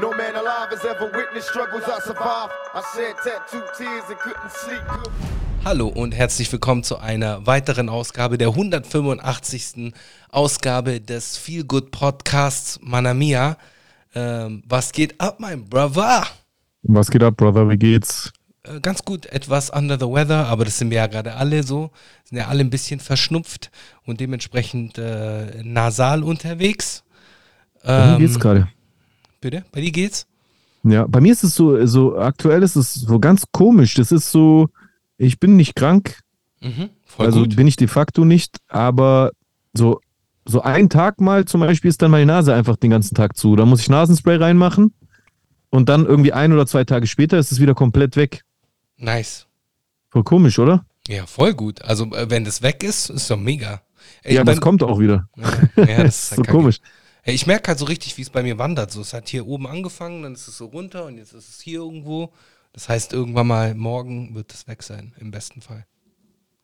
No man alive has ever witnessed struggles I survived. I shed tattooed tears and couldn't sleep good. Hallo und herzlich willkommen zu einer weiteren Ausgabe der 185. Ausgabe des Feel Good Podcasts Manamia. Ähm, was geht ab, mein Brother? Was geht ab, Brother? Wie geht's? Äh, ganz gut, etwas under the weather, aber das sind wir ja gerade alle so. Sind ja alle ein bisschen verschnupft und dementsprechend äh, nasal unterwegs. Ähm, geht's gerade. Bitte? Bei dir geht's? Ja, bei mir ist es so, so aktuell ist es so ganz komisch. Das ist so, ich bin nicht krank, Mhm, also gut. bin ich de facto nicht, aber so, so einen Tag mal zum Beispiel ist dann meine Nase einfach den ganzen Tag zu. Da muss ich Nasenspray reinmachen und dann irgendwie ein oder zwei Tage später ist es wieder komplett weg. Nice. Voll komisch, oder? Ja, voll gut. Also, äh, wenn das weg ist, ist doch mega. Ey, ja, ich das kommt auch wieder. Ja, ja, das ist so komisch. Ich merke halt so richtig, wie es bei mir wandert. So, es hat hier oben angefangen, dann ist es so runter und jetzt ist es hier irgendwo. Das heißt, irgendwann mal morgen wird es weg sein, im besten Fall.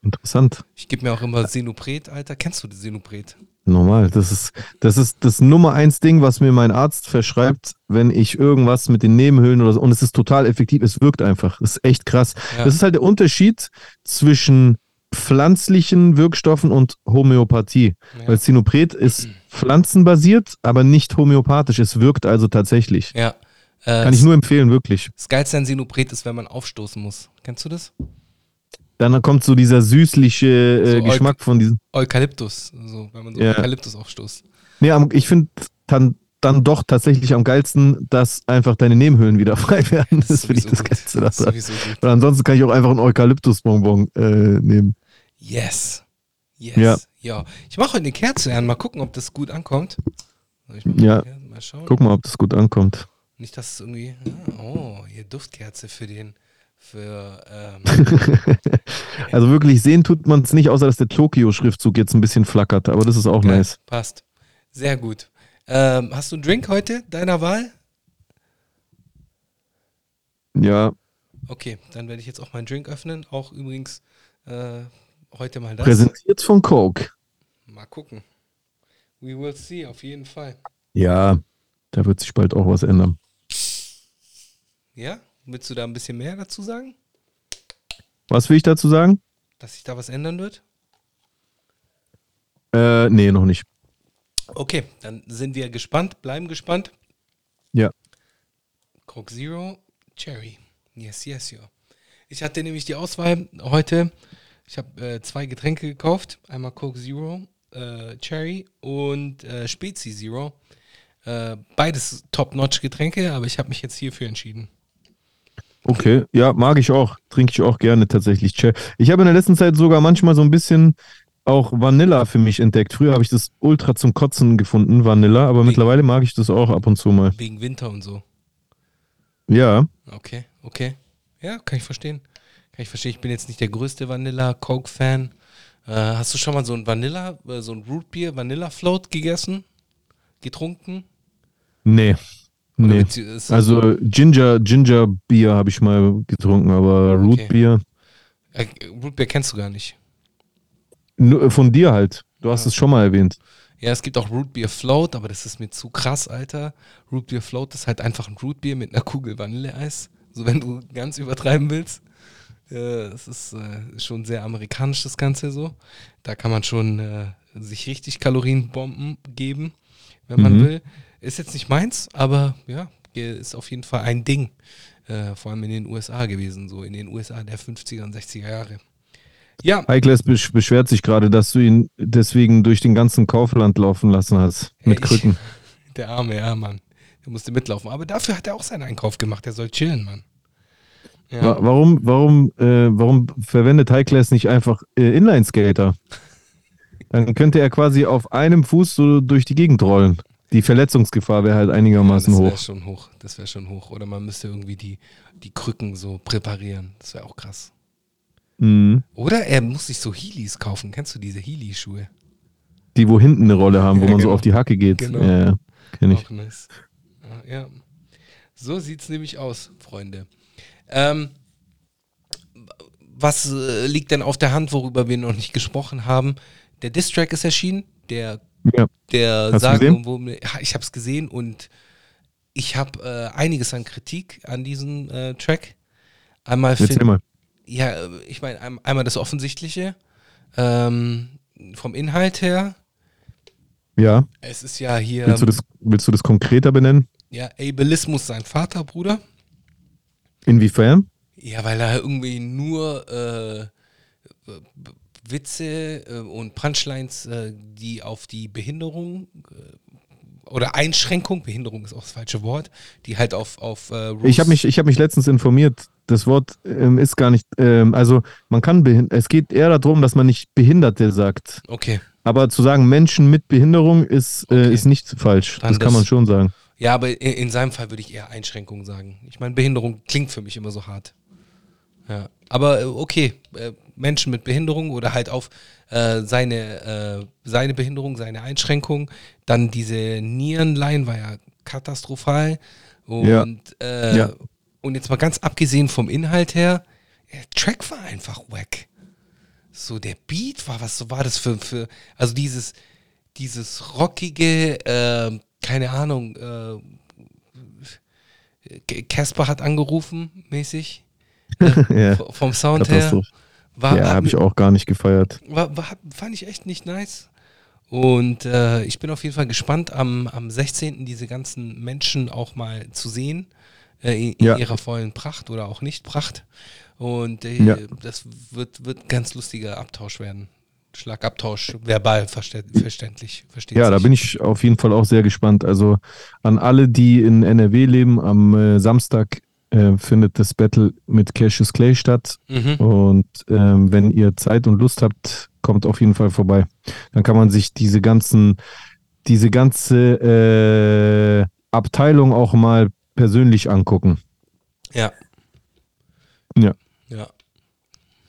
Interessant. Ich gebe mir auch immer Senupret, Alter. Kennst du die Senupret? Normal. Das ist, das ist das Nummer eins Ding, was mir mein Arzt verschreibt, wenn ich irgendwas mit den Nebenhöhlen oder so. Und es ist total effektiv. Es wirkt einfach. Das ist echt krass. Ja. Das ist halt der Unterschied zwischen pflanzlichen Wirkstoffen und Homöopathie. Ja. Weil Sinopret ist pflanzenbasiert, aber nicht homöopathisch. Es wirkt also tatsächlich. Ja. Äh, Kann ich nur empfehlen, wirklich. Das Geilste an Senupret ist, wenn man aufstoßen muss. Kennst du das? Dann kommt so dieser süßliche äh, So Geschmack von diesem. Eukalyptus. So, wenn man so Ja. Eukalyptus aufstoßt. Nee, ich finde dann, dann doch tatsächlich am geilsten, dass einfach deine Nebenhöhlen wieder frei werden. Das, finde ich das. Geilste Das ansonsten kann ich auch einfach einen Eukalyptusbonbon äh, nehmen. Yes. Yes. Ja. ja. Ich mache heute eine Kerze an. Mal gucken, ob das gut ankommt. Ja. mal schauen. Guck mal, ob das gut ankommt. Nicht, dass es irgendwie. Ah, oh, hier Duftkerze für den. Für. Ähm, Also wirklich sehen tut man es nicht, außer dass der Tokio-Schriftzug jetzt ein bisschen flackert, aber das ist auch geil, nice. Passt. Sehr gut. Ähm, hast du einen Drink heute deiner Wahl? Ja, Okay, dann werde ich jetzt auch meinen Drink öffnen. Auch übrigens äh, heute mal das. präsentiert von Coke. Mal gucken. We will see, auf jeden Fall. Ja, da wird sich bald auch was ändern. Ja? Willst du da ein bisschen mehr dazu sagen? Was will ich dazu sagen? Dass sich da was ändern wird? Äh, nee, noch nicht. Okay, dann sind wir gespannt, bleiben gespannt. Ja. Coke Zero, Cherry. Yes, yes, ja. Ich hatte nämlich die Auswahl heute. Ich habe äh, zwei Getränke gekauft. Einmal Coke Zero, äh, Cherry und äh, Spezi Zero. Äh, beides Top-Notch-Getränke, aber ich habe mich jetzt hierfür entschieden. Okay, ja, mag ich auch. Trinke ich auch gerne tatsächlich. Che- Ich habe in der letzten Zeit sogar manchmal so ein bisschen auch Vanilla für mich entdeckt. Früher habe ich das ultra zum Kotzen gefunden, Vanilla, aber Wie? mittlerweile mag ich das auch ab und zu mal. Wegen Winter und so. Ja, Okay, okay. Ja, kann ich verstehen. Kann ich verstehen. Ich bin jetzt nicht der größte Vanilla-Coke-Fan. Äh, hast du schon mal so ein Vanilla, äh, so ein Rootbeer Vanilla Float gegessen? Getrunken? nee. Oder Nee. Also Ginger, Ginger Bier habe ich mal getrunken, aber Okay. Root Bier Äh, Rootbeer kennst du gar nicht. nur von dir halt. Du hast Ja. es schon mal erwähnt. Ja, es gibt auch Rootbeer Float, aber das ist mir zu krass, Alter. Rootbeer Float ist halt einfach ein Rootbeer mit einer Kugel Vanilleeis. So, wenn du ganz übertreiben willst. Äh, Es ist äh, schon sehr amerikanisch, das Ganze so. Da kann man schon äh, sich richtig Kalorienbomben geben, wenn man Mhm. will. Ist jetzt nicht meins, aber ja, ist auf jeden Fall ein Ding. Äh, vor allem in den USA gewesen, so in den USA der 50er und 60er Jahre. Ja, Heikles besch beschwert sich gerade, dass du ihn deswegen durch den ganzen Kaufland laufen lassen hast. Mit ich- Krücken. Der arme, ja, Mann. Der musste mitlaufen. Aber dafür hat er auch seinen Einkauf gemacht. Der soll chillen, Mann. Ja. Wa- Warum, warum, äh, warum verwendet Heikles nicht einfach äh, Inline-Skater? Dann könnte er quasi auf einem Fuß so durch die Gegend rollen. Die Verletzungsgefahr wäre halt einigermaßen das wäre hoch. schon hoch. Das wäre schon hoch. Oder man müsste irgendwie die, die Krücken so präparieren. Das wäre auch krass. Mhm. Oder er muss sich so Heelys kaufen. Kennst du diese Heely-Schuhe? Die, wo hinten eine Rolle haben, wo Ja, man so genau. auf die Hacke geht. Genau. Ja, ja, kenn ich. Auch nice. Ja, ja. So sieht es nämlich aus, Freunde. Ähm, was äh, liegt denn auf der Hand, worüber wir noch nicht gesprochen haben? Der Distrack ist erschienen, der, Ja. der Hast gesehen? wo, ich habe es gesehen und ich habe äh, einiges an Kritik an diesem äh, Track. Einmal Erzähl find, mal. ja, äh, ich meine, ein, einmal das Offensichtliche. Ähm, vom Inhalt her. Ja. Es ist ja hier Willst du das, willst du das konkreter benennen? ja, Ableismus sein Vater, Bruder. Inwiefern? Ja, weil er irgendwie nur äh, Witze äh, und Punchlines, äh, die auf die Behinderung äh, oder Einschränkung, Behinderung ist auch das falsche Wort, die halt auf, auf äh, Ich habe mich, ich hab mich letztens informiert. Das Wort ähm, ist gar nicht, ähm, also man kann, es geht eher darum, dass man nicht Behinderte sagt. Okay. Aber zu sagen Menschen mit Behinderung ist, Okay. äh, ist nicht falsch. Dann das kann man schon sagen. Ja, aber in, in seinem Fall würde ich eher Einschränkung sagen. Ich meine, Behinderung klingt für mich immer so hart. Ja. Aber äh, okay, äh, Menschen mit Behinderung oder halt auf äh, seine, äh, seine Behinderung, seine Einschränkung. Dann diese Nierenlein war ja katastrophal. Und, Ja. Äh, Ja. und jetzt mal ganz abgesehen vom Inhalt her, der Track war einfach wack. So, der Beat war, was so war das für, für also dieses, dieses rockige, äh, keine Ahnung, äh, Casper hat angerufen, mäßig. Äh, Ja, vom Sound her. War, ja, habe ich auch gar nicht gefeiert. war, war, fand ich echt nicht nice. Und äh, ich bin auf jeden Fall gespannt, am, am 16. diese ganzen Menschen auch mal zu sehen, äh, in, in Ja. ihrer vollen Pracht oder auch nicht Pracht. Und äh, Ja. das wird, wird ganz lustiger Abtausch werden. Schlagabtausch, verbal verständlich. Versteht Ja, sich. da bin ich auf jeden Fall auch sehr gespannt. Also an alle, die in NRW leben, am äh, Samstag äh, findet das Battle mit Cassius Clay statt. Mhm. Und ähm, wenn ihr Zeit und Lust habt, kommt auf jeden Fall vorbei. Dann kann man sich diese ganzen, diese ganze äh, Abteilung auch mal persönlich angucken. Ja. Ja. Ja.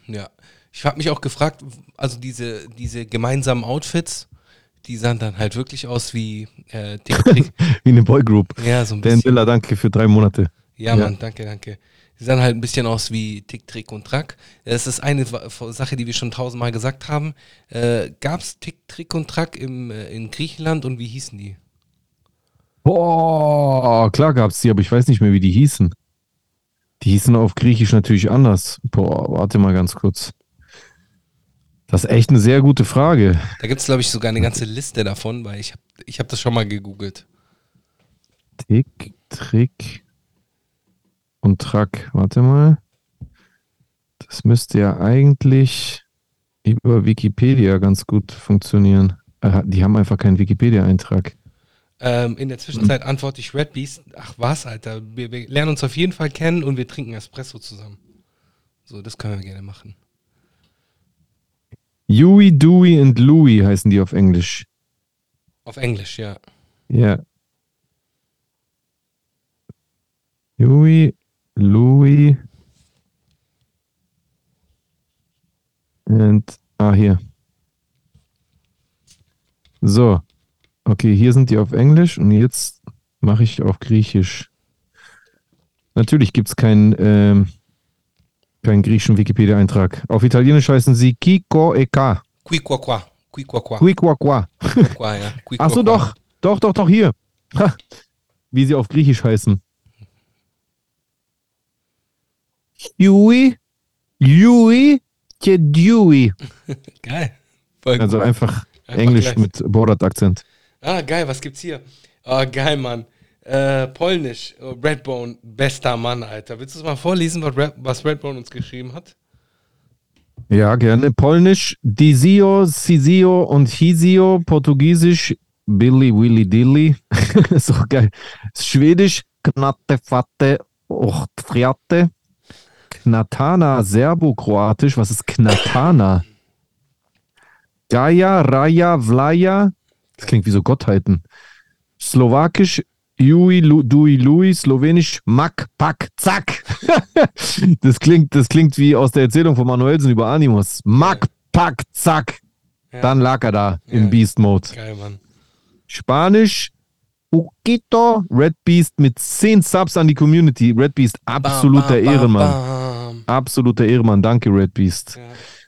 Ja. Ich habe mich auch gefragt, also diese, diese gemeinsamen Outfits, die sahen dann halt wirklich aus wie äh. Wie eine Boygroup. ja, so ein Dan bisschen. Biller, danke für drei Monate. Ja, Ja. Mann, danke, danke. Die sahen halt ein bisschen aus wie Tick, Trick und Track. Das ist eine Sache, die wir schon tausendmal gesagt haben. Äh, Gab es Tick, Trick und Track im, äh, in Griechenland und wie hießen die? Boah, klar gab's die, aber ich weiß nicht mehr, wie die hießen. Die hießen auf Griechisch natürlich anders. Boah, warte mal ganz kurz. Das ist echt eine sehr gute Frage. Da gibt es, glaube ich, sogar eine ganze Liste davon, weil ich habe ich hab das schon mal gegoogelt. Tick, Trick und Track. Warte mal. Das müsste ja eigentlich über Wikipedia ganz gut funktionieren. Die haben einfach keinen Wikipedia-Eintrag. Ähm, in der Zwischenzeit antworte ich Red Beast. Ach was, Alter. Wir, wir lernen uns auf jeden Fall kennen und wir trinken Espresso zusammen. So, das können wir gerne machen. Huey, Dewey und Louie heißen die auf Englisch. Auf Englisch, ja. Ja. Huey, Louis und ah hier. So. Okay, hier sind die auf Englisch und jetzt mache ich auf Griechisch. Natürlich gibt es keinen ähm, keinen griechischen Wikipedia-Eintrag. Auf Italienisch heißen sie Kiko e Ka. Qui qua qua. Qui qua qua. Qui qua qua. qua ja. Qui Ach so, qua qua. doch. Doch, doch, doch, hier. Ha. Wie sie auf Griechisch heißen. Yui, Yui, Dewey. Geil. Voll Also einfach Einfach Englisch gleich. mit Borat-Akzent. Ah, geil, was gibt's hier? Ah, geil, Mann. Äh, Polnisch, oh, Redbone, bester Mann, Alter. Willst du es mal vorlesen, was Redbone uns geschrieben hat? Ja, gerne. Polnisch, Dizio, Sizio und Hisio. Portugiesisch, Billy, Willy, Dilly. so geil. Schwedisch, Knatte, Fatte, Ochtfriate. Knatana, Serbo-Kroatisch. Was ist Knatana? Gaja, Raja, Vlaja. Das klingt wie so Gottheiten. Slowakisch, Jui, Lu, Dui, Lui, Slowenisch, Mak, Pak, Zack. das, klingt, das klingt wie aus der Erzählung von Manuelsen über Animus. Mak, Pak, Zack. Ja. Dann lag er da Ja. im Beast Mode. Geil, Mann. Spanisch, Ukito, Red Beast mit 10 Subs an die Community. Red Beast, absoluter bam, bam, Ehrenmann. bam. Absoluter Ehrenmann. Danke, Red Beast. Ja.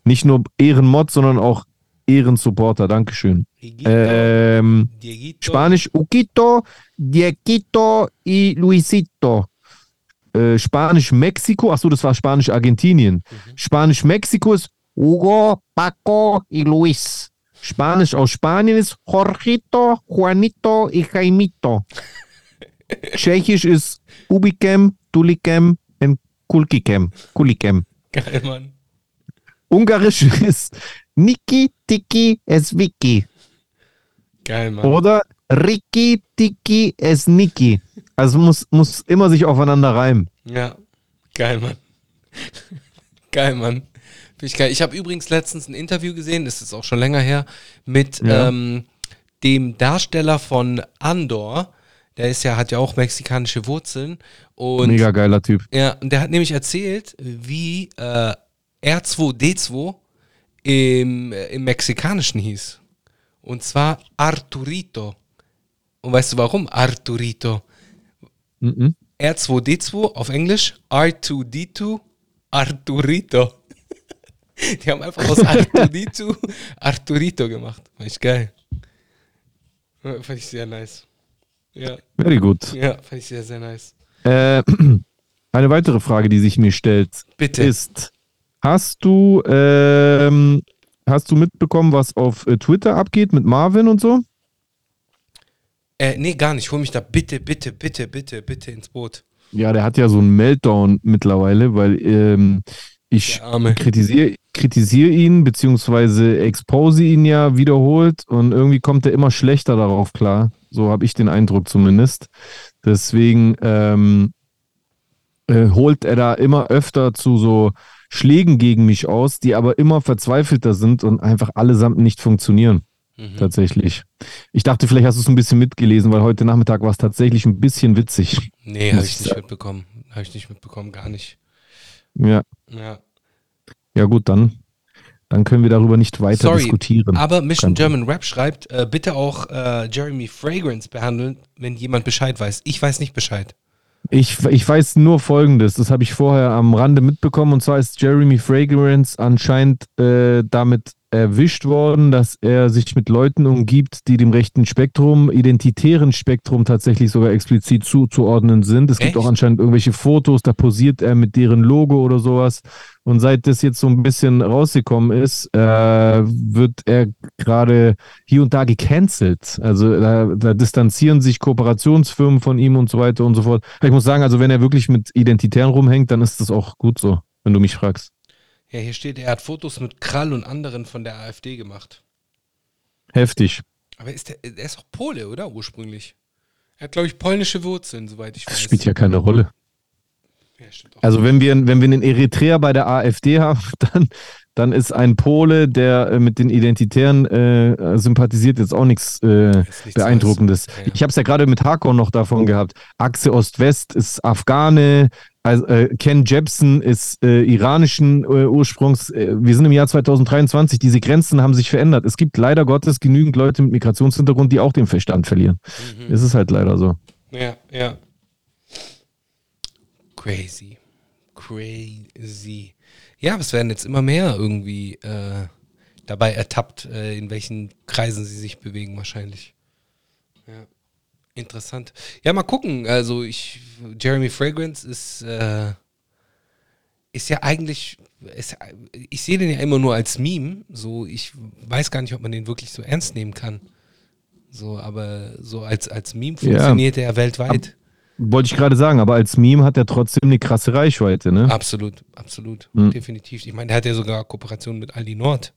Nicht nur Ehrenmod, sondern auch Ehrensupporter, Dankeschön. Ähm, Dieguito. Spanisch Uquito, Diequito y Luisito. Äh, Spanisch Mexiko, achso, das war Spanisch Argentinien. Spanisch Mexiko ist Hugo, Paco y Luis. Spanisch aus Spanien ist Jorgito, Juanito y Jaimito. Tschechisch ist Ubikem, Tulikem und Kulkikem. Kulikem. Geil, Mann. Ungarisch ist Niki, Tiki, Esviki. Geil, Mann. Oder Riki, Tiki, es Niki. Also muss, muss immer sich aufeinander reimen. Ja, geil, Mann. geil, Mann. Ich. Ich habe übrigens letztens ein Interview gesehen, das ist auch schon länger her, mit Ja. ähm, dem Darsteller von Andor. Der ist ja, hat ja auch mexikanische Wurzeln. Und Mega geiler Typ. Ja, und der hat nämlich erzählt, wie äh, R2D2 im, äh, im Mexikanischen hieß. Und zwar Arturito. Und weißt du warum? Arturito. Mhm. R2D2 auf Englisch, R2D2, Arturito. Die haben einfach aus R2D2 Arturito gemacht. Fand ich geil. Fand ich sehr nice. Ja, Very good. ja, fand ich sehr, sehr nice. Äh, eine weitere Frage, die sich mir stellt, Bitte. ist: Hast du, ähm, hast du mitbekommen, was auf äh, Twitter abgeht mit Marvin und so? Äh, nee, gar nicht. Hol mich da bitte, bitte, bitte, bitte, bitte ins Boot. Ja, der hat ja so einen Meltdown mittlerweile, weil ähm, ich kritisiere kritisiere ihn, beziehungsweise expose ihn ja wiederholt und irgendwie kommt er immer schlechter darauf klar. So habe ich den Eindruck zumindest. Deswegen ähm, äh, holt er da immer öfter zu so Schlägen gegen mich aus, die aber immer verzweifelter sind und einfach allesamt nicht funktionieren. Mhm. Tatsächlich. Ich dachte, vielleicht hast du es ein bisschen mitgelesen, weil heute Nachmittag war es tatsächlich ein bisschen witzig. Nee, habe ich ich nicht sagen. mitbekommen. Habe ich nicht mitbekommen, gar nicht. Ja. Ja. Ja, gut, dann, dann können wir darüber nicht weiter Sorry, diskutieren. aber Mission Kein German Rap schreibt, äh, bitte auch äh, Jeremy Fragrance behandeln, wenn jemand Bescheid weiß. Ich weiß nicht Bescheid. Ich, ich weiß nur Folgendes, das habe ich vorher am Rande mitbekommen, und zwar ist Jeremy Fragrance anscheinend äh, damit erwischt worden, dass er sich mit Leuten umgibt, die dem rechten Spektrum, identitären Spektrum tatsächlich sogar explizit zuzuordnen sind. Es gibt Echt? auch anscheinend irgendwelche Fotos, da posiert er mit deren Logo oder sowas. Und seit das jetzt so ein bisschen rausgekommen ist, äh, wird er gerade hier und da gecancelt. Also da, da distanzieren sich Kooperationsfirmen von ihm und so weiter und so fort. Ich muss sagen, also wenn er wirklich mit Identitären rumhängt, dann ist das auch gut so, wenn du mich fragst. Ja, hier steht, er hat Fotos mit Krall und anderen von der AfD gemacht. Heftig. Aber ist der, er ist auch Pole, oder? Ursprünglich. Er hat, glaube ich, polnische Wurzeln, soweit ich weiß. Das spielt ja keine Rolle. Ja. Also wenn wir, wenn wir einen Eritreer bei der AfD haben, dann, dann ist ein Pole, der äh, mit den Identitären äh, sympathisiert, jetzt auch nichts äh, Beeindruckendes. Ja, ja. Ich habe es ja gerade mit Harkon noch davon gehabt. Achse Ost-West ist Afghane, also, äh, Ken Jebsen ist äh, iranischen äh, Ursprungs. Wir sind im Jahr 2023, diese Grenzen haben sich verändert. Es gibt leider Gottes genügend Leute mit Migrationshintergrund, die auch den Verstand verlieren. Mhm. Es ist halt leider so. Ja, ja. Crazy. Crazy. Ja, es werden jetzt immer mehr irgendwie äh, dabei ertappt, äh, in welchen Kreisen sie sich bewegen, wahrscheinlich. Ja. Interessant. Ja, mal gucken. Also ich, Jeremy Fragrance ist, äh, ist ja eigentlich, ist, ich sehe den ja immer nur als Meme. So, ich weiß gar nicht, ob man den wirklich so ernst nehmen kann. So, aber so als, als Meme Ja. funktioniert er weltweit. Wollte ich gerade sagen, aber als Meme hat er trotzdem eine krasse Reichweite, ne? Absolut, absolut, Hm. definitiv. Ich meine, der hat ja sogar Kooperation mit Aldi Nord.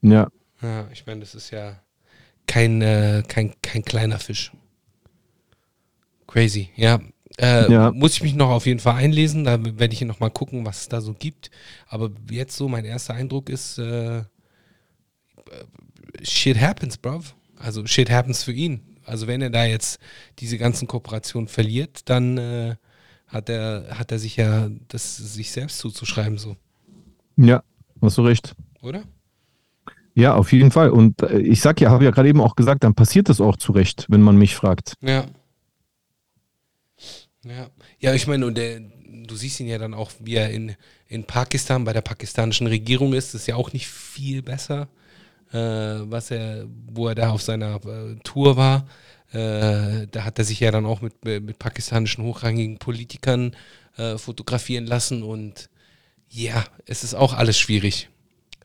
Ja. Ja, ich meine, das ist ja kein, äh, kein, kein kleiner Fisch. Crazy, ja. Äh, Ja. Muss ich mich noch auf jeden Fall einlesen, da werde ich noch mal gucken, was es da so gibt. Aber jetzt so, mein erster Eindruck ist, äh, shit happens, bruv. Also shit happens für ihn. Also wenn er da jetzt diese ganzen Kooperationen verliert, dann äh, hat er, hat er sich ja das sich selbst zuzuschreiben, so, Ja, hast du recht. oder? Ja, auf jeden Fall. Und äh, ich sag ja, habe ja gerade eben auch gesagt, dann passiert das auch zu Recht, wenn man mich fragt. Ja. Ja, ja ich meine, und der, du siehst ihn ja dann auch, wie er in, in Pakistan bei der pakistanischen Regierung ist, ist ja auch nicht viel besser. Äh, was er, wo er da auf seiner äh, Tour war. Äh, da hat er sich ja dann auch mit, mit pakistanischen hochrangigen Politikern fotografieren lassen und ja, es ist auch alles schwierig.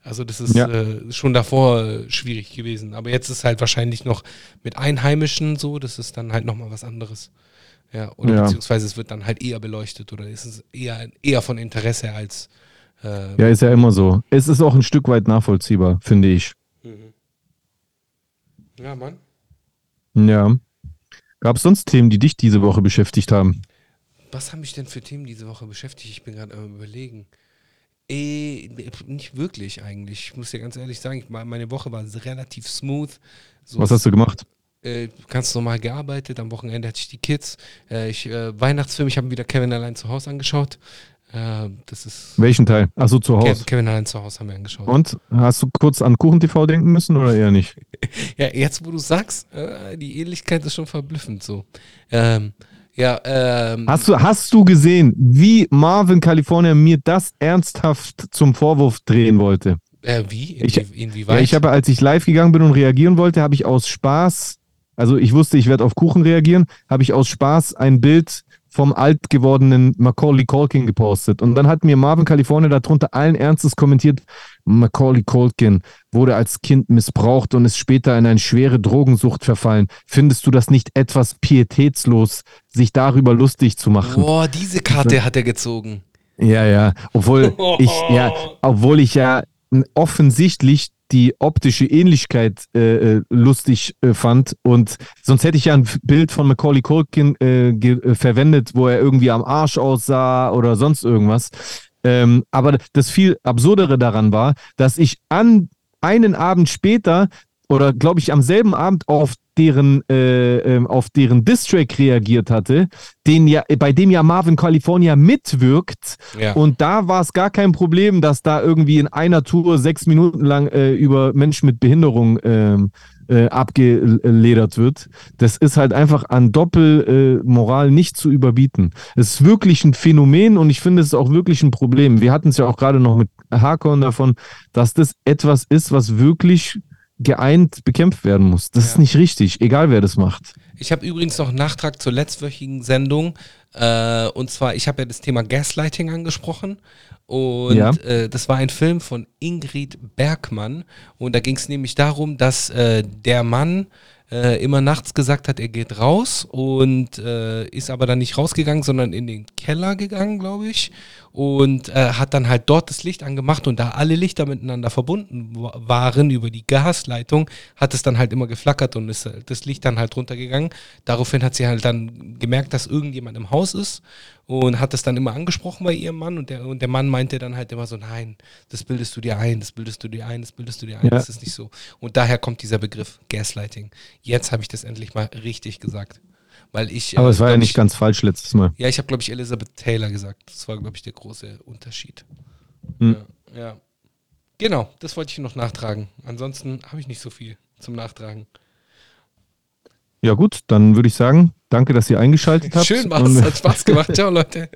Also das ist Ja. äh, schon davor äh, schwierig gewesen. Aber jetzt ist halt wahrscheinlich noch mit Einheimischen so, das ist dann halt nochmal was anderes. Ja, oder Ja. beziehungsweise es wird dann halt eher beleuchtet oder ist es eher, eher von Interesse als äh, Ja, ist ja immer so. Es ist auch ein Stück weit nachvollziehbar, finde ich. Ja, Mann. Ja. Gab es sonst Themen, die dich diese Woche beschäftigt haben? Was haben mich denn für Themen diese Woche beschäftigt? Ich bin gerade am überlegen. Eh, nicht wirklich eigentlich. Ich muss dir ganz ehrlich sagen, ich, meine Woche war relativ smooth. So, Was hast du gemacht? äh, ganz normal gearbeitet. Am Wochenende hatte ich die Kids. Äh, ich, äh, Weihnachtsfilm, ich habe wieder Kevin allein zu Hause angeschaut. Äh, das ist Welchen Teil? Achso, zu Hause. Kevin allein zu Hause haben wir angeschaut. Und hast du kurz an Kuchen-TV denken müssen oder eher nicht? Ja, jetzt wo du sagst, äh, die Ähnlichkeit ist schon verblüffend so. Ähm, ja, ähm, Hast du, hast du gesehen, wie Marvin California mir das ernsthaft zum Vorwurf drehen wollte? äh, wie? ich- Inwie, inwieweit? Ja, ich habe, als ich live gegangen bin und reagieren wollte, habe ich aus Spaß, also ich wusste, ich werde auf Kuchen reagieren, habe ich aus Spaß ein Bild vom alt gewordenen Macaulay Culkin gepostet. Und dann hat mir Marvin California darunter allen Ernstes kommentiert, Macaulay Culkin wurde als Kind missbraucht und ist später in eine schwere Drogensucht verfallen. Findest du das nicht etwas pietätslos, sich darüber lustig zu machen? Boah, diese Karte hat er gezogen. Ja, ja. Obwohl ich ja, obwohl ich ja offensichtlich die optische Ähnlichkeit äh, äh, lustig äh, fand und sonst hätte ich ja ein Bild von Macaulay Culkin äh, äh, verwendet, wo er irgendwie am Arsch aussah oder sonst irgendwas. Ähm, aber das viel absurdere daran war, dass ich an einen Abend später oder glaube ich am selben Abend auf deren äh, ähm, auf deren Distrack reagiert hatte, den ja bei dem ja Marvin California mitwirkt Ja. und da war es gar kein Problem, dass da irgendwie in einer Tour sechs Minuten lang äh, über Menschen mit Behinderung ähm, äh, abgeledert wird. Das ist halt einfach an Doppelmoral äh, Moral nicht zu überbieten. Es ist wirklich ein Phänomen und ich finde, es ist auch wirklich ein Problem. Wir hatten es ja auch gerade noch mit Hakon davon, dass das etwas ist, was wirklich geeint bekämpft werden muss. Das ist Ja. nicht richtig, egal wer das macht. Ich habe übrigens noch einen Nachtrag zur letztwöchigen Sendung. Äh, und zwar, ich habe ja das Thema Gaslighting angesprochen. Und Ja. äh, das war ein Film von Ingrid Bergmann. Und da ging es nämlich darum, dass äh, der Mann äh, immer nachts gesagt hat, er geht raus und äh, ist aber dann nicht rausgegangen, sondern in den Keller gegangen, glaube ich. Und äh, hat dann halt dort das Licht angemacht und da alle Lichter miteinander verbunden wa- waren über die Gasleitung, hat es dann halt immer geflackert und ist äh, das Licht dann halt runtergegangen. Daraufhin hat sie halt dann gemerkt, dass irgendjemand im Haus ist und hat es dann immer angesprochen bei ihrem Mann und der, und der Mann meinte dann halt immer so, nein, das bildest du dir ein, das bildest du dir ein, das bildest du dir ein, Ja. das ist nicht so. Und daher kommt dieser Begriff Gaslighting. Jetzt habe ich das endlich mal richtig gesagt. Weil ich, Aber äh, es war ja nicht ich, ganz falsch letztes Mal. ja, ich habe, glaube ich, Elizabeth Taylor gesagt. Das war, glaube ich, der große Unterschied. Hm. Ja, ja. Genau, das wollte ich noch nachtragen. Ansonsten habe ich nicht so viel zum Nachtragen. Ja gut, dann würde ich sagen, danke, dass ihr eingeschaltet habt. Schön war's, Und- hat Spaß gemacht. Ciao, Leute.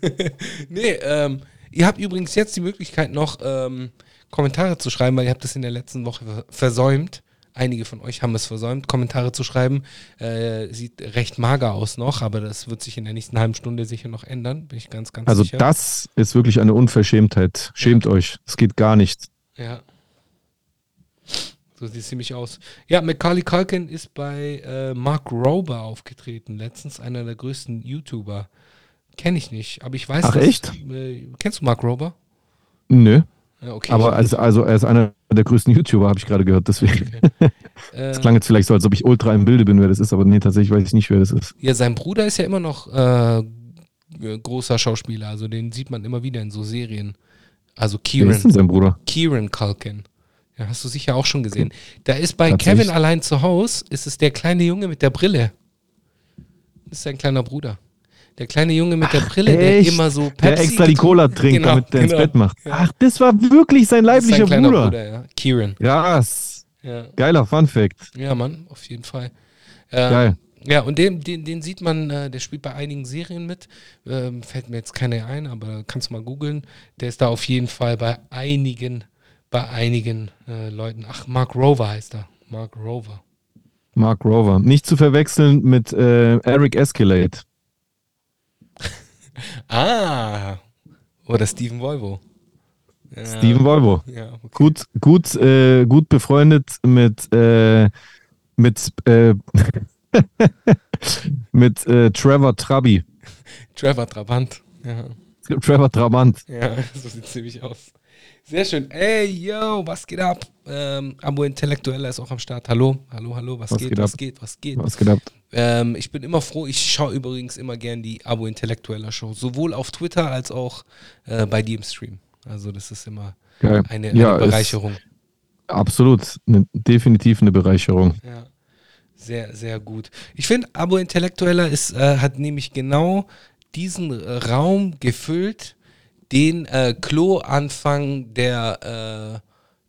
nee, ähm, ihr habt übrigens jetzt die Möglichkeit noch ähm, Kommentare zu schreiben, weil ihr habt das in der letzten Woche ver- versäumt. Einige von euch haben es versäumt, Kommentare zu schreiben. Äh, sieht recht mager aus noch, aber das wird sich in der nächsten halben Stunde sicher noch ändern, bin ich ganz, ganz Also sicher. das ist wirklich eine Unverschämtheit. Schämt euch. Es geht gar nicht. Ja. So sieht es nämlich aus. Ja, Macaulay Culkin ist bei äh, Mark Rober aufgetreten. Letztens einer der größten YouTuber. Kenne ich nicht, aber ich weiß Ach, dass- echt? Äh, kennst du Mark Rober? Nö. Okay. Aber also, also er ist einer der größten YouTuber, habe ich gerade gehört. Deswegen. äh, Es klang jetzt vielleicht so, als ob ich ultra im Bilde bin, wer das ist, aber nee, tatsächlich weiß ich nicht, wer das ist. ja, sein Bruder ist ja immer noch äh, großer Schauspieler. Also den sieht man immer wieder in so Serien. Also Wer ist denn Kieran, sein Bruder? Kieran Culkin. Ja, hast du sicher auch schon gesehen. Da ist bei. Kevin allein zu Hause, ist es der kleine Junge mit der Brille. Das ist sein kleiner Bruder. Der kleine Junge mit der Brille, der echt? immer so Der extra die Cola trinkt, Genau, damit der ins genau. Bett macht. Ja. Ach, das war wirklich sein leiblicher sein Bruder. Bruder, ja. Kieran. Krass. Ja. Geiler Fun Fact. ja, Mann, auf jeden Fall. Ähm, Geil. Ja, und den, den, den sieht man, äh, der spielt bei einigen Serien mit. Ähm, fällt mir jetzt keine ein, aber kannst du mal googeln. Der ist da auf jeden Fall bei einigen bei einigen äh, Leuten. Ach, Mark Rover heißt er. Mark Rover. Mark Rover. Nicht zu verwechseln mit äh, Eric Escalade. Ah. Oder Steven Volvo. Ja, Steven Volvo. Ja, okay. Gut, gut, äh, gut befreundet mit, äh, mit, äh, mit äh, Trevor Trabi. Trevor Trabant. Ja. Trevor Trabant. ja, so sieht es nämlich aus. Sehr schön. Ey, yo, was geht ab? Ähm, Abo Intellektueller ist auch am Start. Hallo, hallo, hallo, was, Was geht, geht was geht, was geht? Was geht ab? Ähm, ich bin immer froh, ich schaue übrigens immer gern die Abo Intellektueller Show, sowohl auf Twitter als auch äh, bei dir im Stream. Also das ist immer Geil. eine, Ja, eine ist- Bereicherung. Absolut. Ne, definitiv eine Bereicherung. Ja, sehr, sehr gut. Ich finde, Abo Intellektueller ist, äh, hat nämlich genau diesen äh, Raum gefüllt, den äh, Klo-Anfang der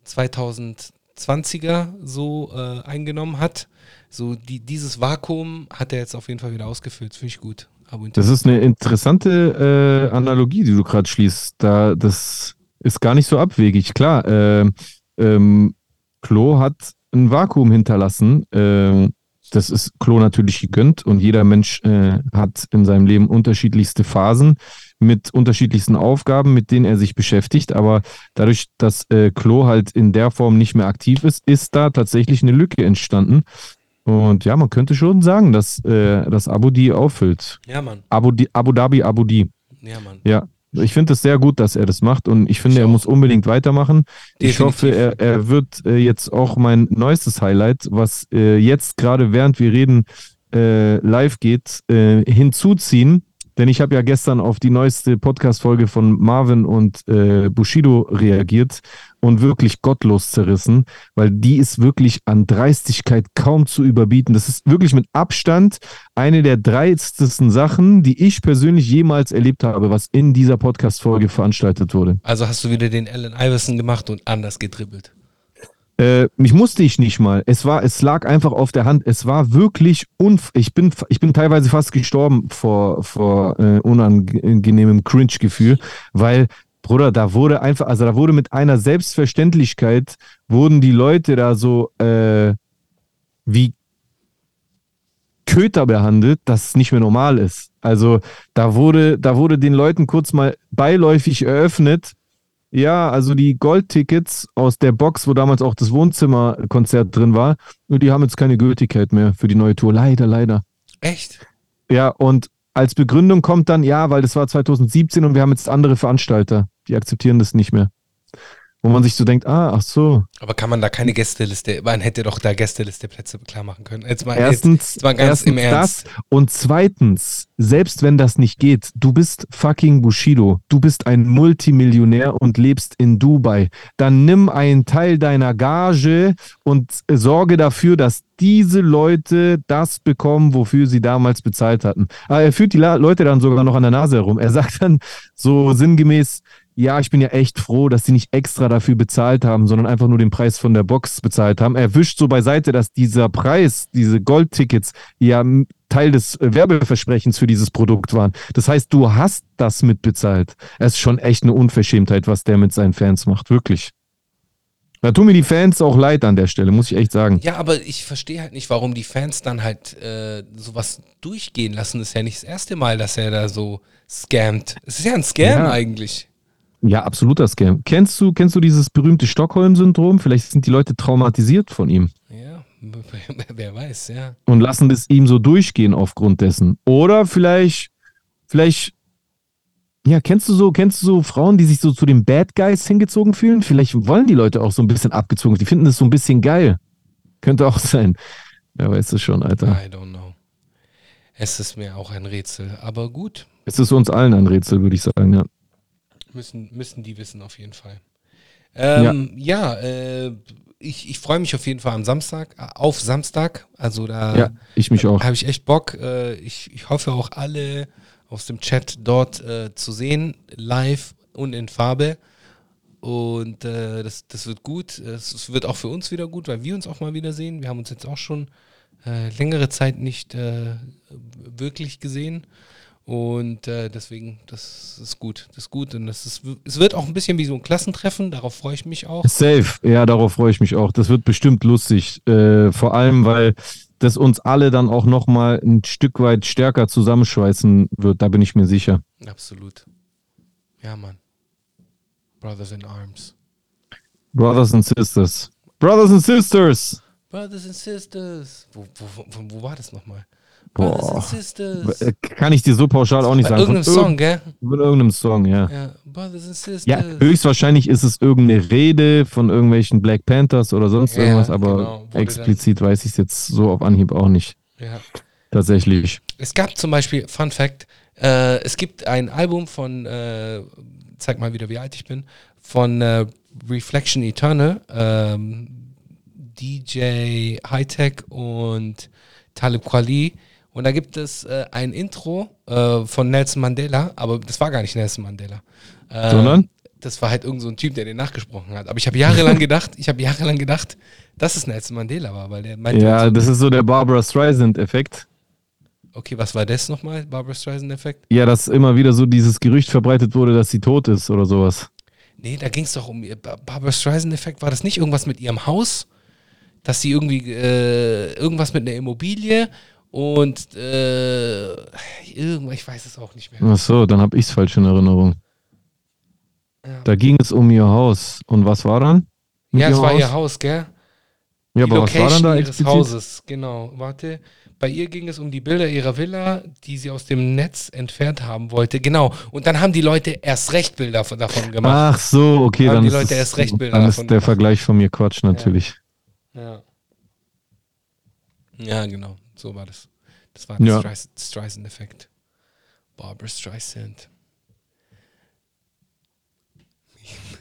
äh, 2020er so äh, eingenommen hat. So die, dieses Vakuum hat er jetzt auf jeden Fall wieder ausgefüllt. Finde ich gut. Das ist eine interessante äh, Analogie, die du gerade schließt. Da, das ist gar nicht so abwegig. Klar, äh, ähm, Klo hat ein Vakuum hinterlassen. ähm, das ist Klo natürlich gegönnt und jeder Mensch äh, hat in seinem Leben unterschiedlichste Phasen mit unterschiedlichsten Aufgaben, mit denen er sich beschäftigt. Aber dadurch, dass äh, Klo halt in der Form nicht mehr aktiv ist, ist da tatsächlich eine Lücke entstanden. Und ja, man könnte schon sagen, dass äh, das Abu die auffüllt. Ja, Mann. Abu, Di- Abu Dhabi, Abu Die. Ja, Mann. Ja, ich finde es sehr gut, dass er das macht und ich finde, Ich er muss unbedingt weitermachen. Ich Definitiv. hoffe, er, er wird äh, jetzt auch mein neuestes Highlight, was äh, jetzt gerade während wir reden äh, live geht, äh, hinzuziehen. Denn ich habe ja gestern auf die neueste Podcast-Folge von Marvin und äh, Bushido reagiert und wirklich gottlos zerrissen, weil die ist wirklich an Dreistigkeit kaum zu überbieten. Das ist wirklich mit Abstand eine der dreistesten Sachen, die ich persönlich jemals erlebt habe, was in dieser Podcast-Folge veranstaltet wurde. Also hast du wieder den Allen Iverson gemacht und anders gedribbelt. Äh, mich musste ich nicht mal. Es war, es lag einfach auf der Hand. Es war wirklich unf ich bin, ich bin teilweise fast gestorben vor, vor äh, unangenehmem Cringe-Gefühl, weil Bruder, da wurde einfach, also da wurde mit einer Selbstverständlichkeit wurden die Leute da so äh, wie Köter behandelt, dass es nicht mehr normal ist. Also da wurde, da wurde den Leuten kurz mal beiläufig eröffnet, ja, also die Goldtickets aus der Box, wo damals auch das Wohnzimmerkonzert drin war, die haben jetzt keine Gültigkeit mehr für die neue Tour. Leider, leider. Echt? Ja, und als Begründung kommt dann, ja, weil das war 2017 und wir haben jetzt andere Veranstalter. Die akzeptieren das nicht mehr. Wo man sich so denkt, ah, ach so. Aber kann man da keine Gästeliste, man hätte doch da Gästeliste Plätze klar machen können. Jetzt mal, Erstens, jetzt mal ganz erstens im Ernst. das und zweitens, selbst wenn das nicht geht, du bist fucking Bushido, du bist ein Multimillionär und lebst in Dubai, dann nimm einen Teil deiner Gage und sorge dafür, dass diese Leute das bekommen, wofür sie damals bezahlt hatten. Aber er führt die Leute dann sogar noch an der Nase herum. Er sagt dann so sinngemäß, ja, ich bin ja echt froh, dass sie nicht extra dafür bezahlt haben, sondern einfach nur den Preis von der Box bezahlt haben. Er wischt so beiseite, dass dieser Preis, diese Goldtickets, ja Teil des äh, Werbeversprechens für dieses Produkt waren. Das heißt, du hast das mitbezahlt. Es ist schon echt eine Unverschämtheit, was der mit seinen Fans macht. Wirklich. Da tun mir die Fans auch leid an der Stelle, muss ich echt sagen. Ja, aber ich verstehe halt nicht, warum die Fans dann halt äh, sowas durchgehen lassen. Das ist ja nicht das erste Mal, dass er da so scammt. Es ist ja ein Scam Ja. eigentlich. Ja, absoluter Scam. Kennst du, kennst du dieses berühmte Stockholm-Syndrom? Vielleicht sind die Leute traumatisiert von ihm. Ja, wer weiß, ja. und lassen das ihm so durchgehen aufgrund dessen. Oder vielleicht, vielleicht, ja, kennst du so, kennst du so Frauen, die sich so zu den Bad Guys hingezogen fühlen? Vielleicht wollen die Leute auch so ein bisschen abgezogen. Die finden das so ein bisschen geil. Könnte auch sein. Wer weiß es schon, Alter. I don't know. Es ist mir auch ein Rätsel, aber gut, Es ist uns allen ein Rätsel, würde ich sagen, ja. Müssen, müssen die wissen auf jeden Fall. Ähm, ja, äh, ich, ich freue mich auf jeden Fall am Samstag, äh, auf Samstag. Also da Ja, ich mich auch. habe ich echt Bock. Äh, ich, ich hoffe auch alle aus dem Chat dort äh, zu sehen, live und in Farbe. Und äh, das, das wird gut. Es es wird auch für uns wieder gut, weil wir uns auch mal wiedersehen. Wir haben uns jetzt auch schon äh, längere Zeit nicht äh, wirklich gesehen. Und äh, deswegen, das ist gut. Das ist gut. Und das ist, es wird auch ein bisschen wie so ein Klassentreffen, darauf freue ich mich auch. Safe, ja, darauf freue ich mich auch. Das wird bestimmt lustig. Äh, vor allem, weil das uns alle dann auch nochmal ein Stück weit stärker zusammenschweißen wird, da bin ich mir sicher. Absolut. Ja, Mann. Brothers in Arms. Brothers and Sisters. Brothers and Sisters! Brothers and Sisters. Wo, wo, wo, wo war das nochmal? Boah. Äh, Kann ich dir so pauschal auch nicht sagen. irgendeinem Von Song, gell? Von irgendeinem Song, ja. Ja. Brothers and Sisters. Ja, höchstwahrscheinlich ist es irgendeine Rede von irgendwelchen Black Panthers oder sonst Ja, irgendwas, aber genau. Explizit weiß ich es jetzt so auf Anhieb auch nicht. ja. Tatsächlich. Es gab zum Beispiel, Fun Fact, äh, es gibt ein Album von, äh, zeig mal wieder, wie alt ich bin, von äh, Reflection Eternal, ähm, DJ Hightech und Talib Kweli. Und da gibt es äh, ein Intro äh, von Nelson Mandela, aber das war gar nicht Nelson Mandela. Äh, Sondern? Das war halt irgend so ein Typ, der den nachgesprochen hat. Aber ich habe jahrelang gedacht, ich habe jahrelang gedacht, dass es Nelson Mandela war, weil der meinte, Ja, so, das ist so der Barbara Streisand-Effekt. okay, was war das nochmal, Barbara Streisand-Effekt? Ja, dass immer wieder so dieses Gerücht verbreitet wurde, dass sie tot ist oder sowas. Nee, da ging es doch um ihr Ba- Barbara Streisand-Effekt. War das nicht irgendwas mit ihrem Haus? Dass sie irgendwie äh, irgendwas mit einer Immobilie und äh, irgendwas, ich weiß es auch nicht mehr. Ach so, dann habe ich es falsch in Erinnerung. Ja. Da ging es um ihr Haus. Und was war dann? mit Ja, es war Haus? ihr Haus, gell? Ja, die aber was war Location dann da ihres explizit? Hauses, genau. Warte. Bei ihr ging es um die Bilder ihrer Villa, die sie aus dem Netz entfernt haben wollte. Genau. Und dann haben die Leute erst recht Bilder von- davon gemacht. Ach so, okay, Haben dann, die ist, Leute erst recht Bilder dann ist der gemacht. Vergleich von mir Quatsch natürlich. Ja. Ja, genau. So war das. Das war der Ja. Streis- Streisand-Effekt. Barbara Streisand.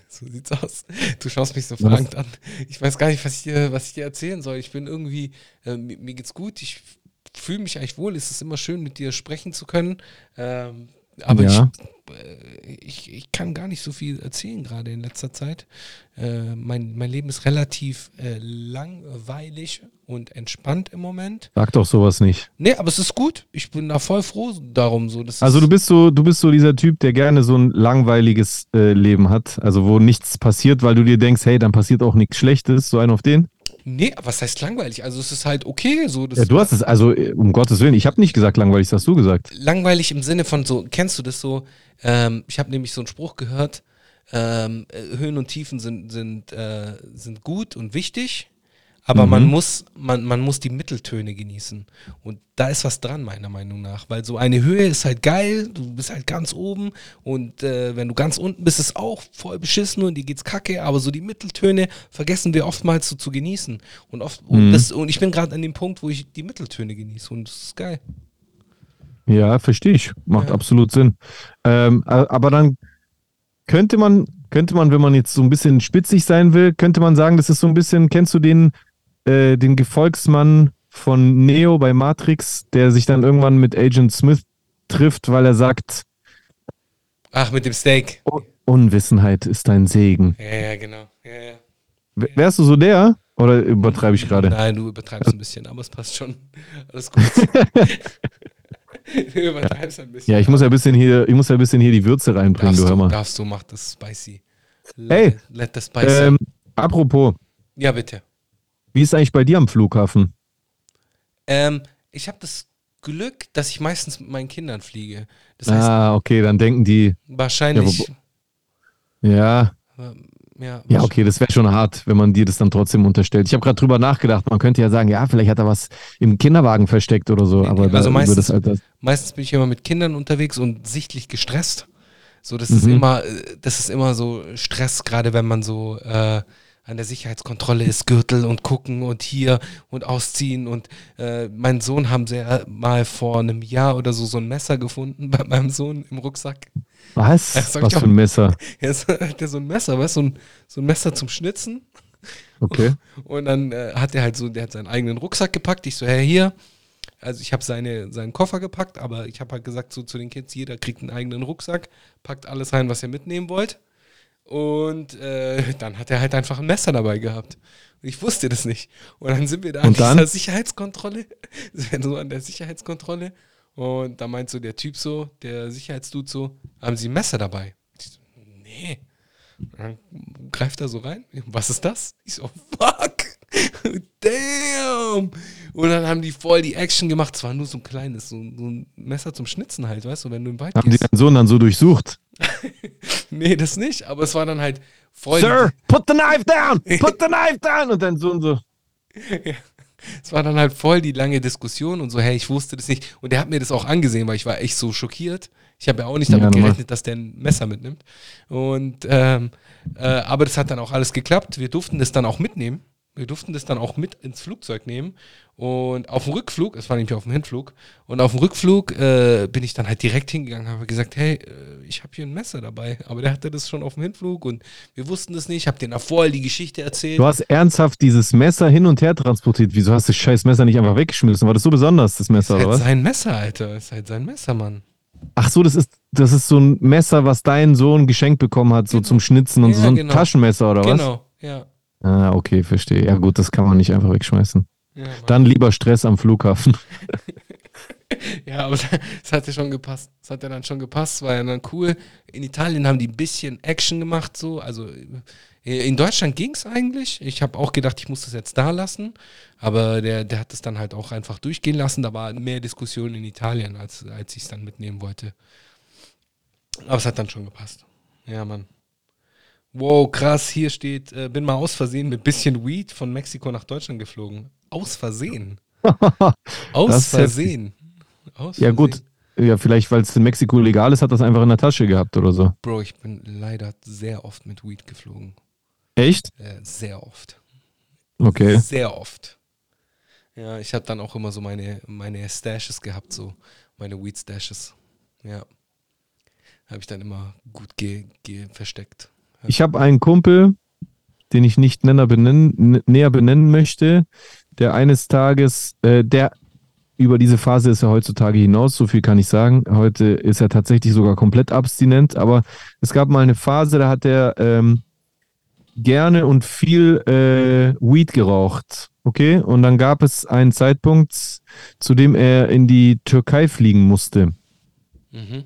So sieht's aus. Du schaust mich so verlangt an. Ich weiß gar nicht, was ich dir, was ich dir erzählen soll. Ich bin irgendwie, äh, mir, mir geht's gut. Ich fühle mich eigentlich wohl. Es ist immer schön, mit dir sprechen zu können. Ähm, aber Ja. ich, ich, ich kann gar nicht so viel erzählen gerade in letzter Zeit. Äh, mein, mein Leben ist relativ äh, langweilig und entspannt im Moment. Sag doch sowas nicht. Nee, aber es ist gut. Ich bin da voll froh darum. So. Also du bist so, du bist so dieser Typ, der gerne so ein langweiliges äh, Leben hat, also wo nichts passiert, weil du dir denkst, hey, dann passiert auch nichts Schlechtes, so ein auf den. Nee, aber was heißt langweilig? Also es ist halt okay. So, Ja, du hast es, also äh, um Gottes Willen, ich habe nicht gesagt langweilig, das hast du gesagt. langweilig im Sinne von so, kennst du das so? Ähm, ich habe nämlich so einen Spruch gehört, ähm, äh, Höhen und Tiefen sind, sind, äh, sind gut und wichtig, aber man, Mhm. muss, man, man muss die Mitteltöne genießen. Und da ist was dran, meiner Meinung nach, weil so eine Höhe ist halt geil, du bist halt ganz oben und äh, wenn du ganz unten bist, ist auch voll beschissen und dir geht's kacke, aber so die Mitteltöne vergessen wir oftmals so zu genießen. Und, oft, und, Mhm. das, und ich bin gerade an dem Punkt, wo ich die Mitteltöne genieße und das ist geil. Ja, verstehe ich. Macht Ja. absolut Sinn. Ähm, aber dann könnte man, könnte man, wenn man jetzt so ein bisschen spitzig sein will, könnte man sagen, das ist so ein bisschen, kennst du den, äh, den Gefolgsmann von Neo bei Matrix, der sich dann irgendwann mit Agent Smith trifft, weil er sagt, Ach, mit dem Steak. Unwissenheit ist ein Segen. Ja, ja, genau. Ja, ja. Wärst du so der? Oder übertreibe ich gerade? Nein, du übertreibst ein bisschen, aber es passt schon. Alles gut. du übertreibst ein bisschen. Ja, ich muss ja ein bisschen hier, ich muss ja ein bisschen hier die Würze reinbringen, darfst du hör mal. darfst du, mach das spicy. Let, Hey, let the spicy. Ähm, apropos, ja, bitte. Wie ist eigentlich bei dir am Flughafen? Ähm, ich habe das Glück, dass ich meistens mit meinen Kindern fliege. Das heißt, Ah, okay, dann denken die, wahrscheinlich. ja, ähm, ja, ja, okay, das wäre schon hart, wenn man dir das dann trotzdem unterstellt. Ich habe gerade drüber nachgedacht, man könnte ja sagen, ja, vielleicht hat er was im Kinderwagen versteckt oder so, Nee, aber nee, also meistens- Alter. Meistens bin ich immer mit Kindern unterwegs und sichtlich gestresst. So, das ist Mhm. immer, äh, das ist immer so Stress, gerade wenn man so äh, an der Sicherheitskontrolle ist, Gürtel und gucken und hier und ausziehen. Und äh, meinen Sohn haben sie ja mal vor einem Jahr oder so so ein Messer gefunden bei meinem Sohn im Rucksack. Was? Hab Was für ein Messer? Jetzt hat er so ein Messer, weißt du, so ein, so ein Messer zum Schnitzen. Okay. Und dann äh, hat er halt so, der hat seinen eigenen Rucksack gepackt. Ich so, hey, hier. Also ich habe seine, seinen Koffer gepackt, aber ich habe halt gesagt so zu den Kids, jeder kriegt einen eigenen Rucksack, packt alles rein, was ihr mitnehmen wollt. Und äh, dann hat er halt einfach ein Messer dabei gehabt. Und ich wusste das nicht. Und dann sind wir da an Und dann? dieser Sicherheitskontrolle, sind wir so an der Sicherheitskontrolle. Und da meint so der Typ so, der Sicherheitsdude so, haben Sie ein Messer dabei? Ich so, nee. Und dann greift er so rein. Was ist das? Ich so, fuck. Damn. Und dann haben die voll die Action gemacht. Es war nur so ein kleines, so, so ein Messer zum Schnitzen halt, weißt du, wenn du im Wald Haben die gehst. deinen Sohn dann so durchsucht? Nee, das nicht. Aber es war dann halt voll. Sir, put the knife down! Put the knife down! Und dein Sohn so. Es war dann halt voll die lange Diskussion und so, hey, ich wusste das nicht. Und der hat mir das auch angesehen, weil ich war echt so schockiert. Ich habe ja auch nicht damit Ja, gerechnet, dass der ein Messer mitnimmt. Und ähm, äh, aber das hat dann auch alles geklappt. Wir durften das dann auch mitnehmen. Wir durften das dann auch mit ins Flugzeug nehmen. Und auf dem Rückflug, es war nämlich auf dem Hinflug, und auf dem Rückflug äh, bin ich dann halt direkt hingegangen, habe gesagt, hey, äh, ich habe hier ein Messer dabei. Aber der hatte das schon auf dem Hinflug und wir wussten das nicht. Ich habe denen vorher die Geschichte erzählt. Du hast ernsthaft dieses Messer hin und her transportiert. Wieso hast du das scheiß Messer nicht einfach weggeschmissen? War das so besonders, das Messer, ist oder halt was? sein Messer, Alter. Ist halt sein Messer, Mann. Ach so, das ist, das ist so ein Messer, was dein Sohn geschenkt bekommen hat, so Genau. zum Schnitzen und Ja, so ein genau. Taschenmesser, oder was? Genau, ja. Ah, okay, verstehe. Ja gut, das kann man nicht einfach wegschmeißen. Ja. Dann lieber Stress am Flughafen. ja aber es hat ja schon gepasst. Es hat ja dann schon gepasst, war ja dann cool. In Italien haben die ein bisschen Action gemacht, so. Also äh, in Deutschland ging es eigentlich. Ich habe auch gedacht, ich muss das jetzt da lassen. Aber der, der hat es dann halt auch einfach durchgehen lassen. Da war mehr Diskussion in Italien, als, als ich es dann mitnehmen wollte. Aber es hat dann schon gepasst. Ja, Mann. Wow, krass, hier steht, äh, bin mal aus Versehen mit bisschen Weed von Mexiko nach Deutschland geflogen. Aus Versehen. Aus Versehen. Aus ja gut, Versehen. ja vielleicht, weil es in Mexiko legal ist, hat das einfach in der Tasche gehabt oder so. Bro, ich bin leider sehr oft mit Weed geflogen. Echt? Äh, sehr oft. Okay. Sehr oft. Ja, ich habe dann auch immer so meine, meine Stashes gehabt, so meine Weed Stashes. Ja. Habe ich dann immer gut ge ge versteckt. Ich habe einen Kumpel, den ich nicht näher benennen, näher benennen möchte, der eines Tages, äh, der über diese Phase ist er heutzutage hinaus, so viel kann ich sagen. Heute ist er tatsächlich sogar komplett abstinent, aber es gab mal eine Phase, da hat er ähm, gerne und viel äh, Weed geraucht. Okay, und dann gab es einen Zeitpunkt, zu dem er in die Türkei fliegen musste. Mhm.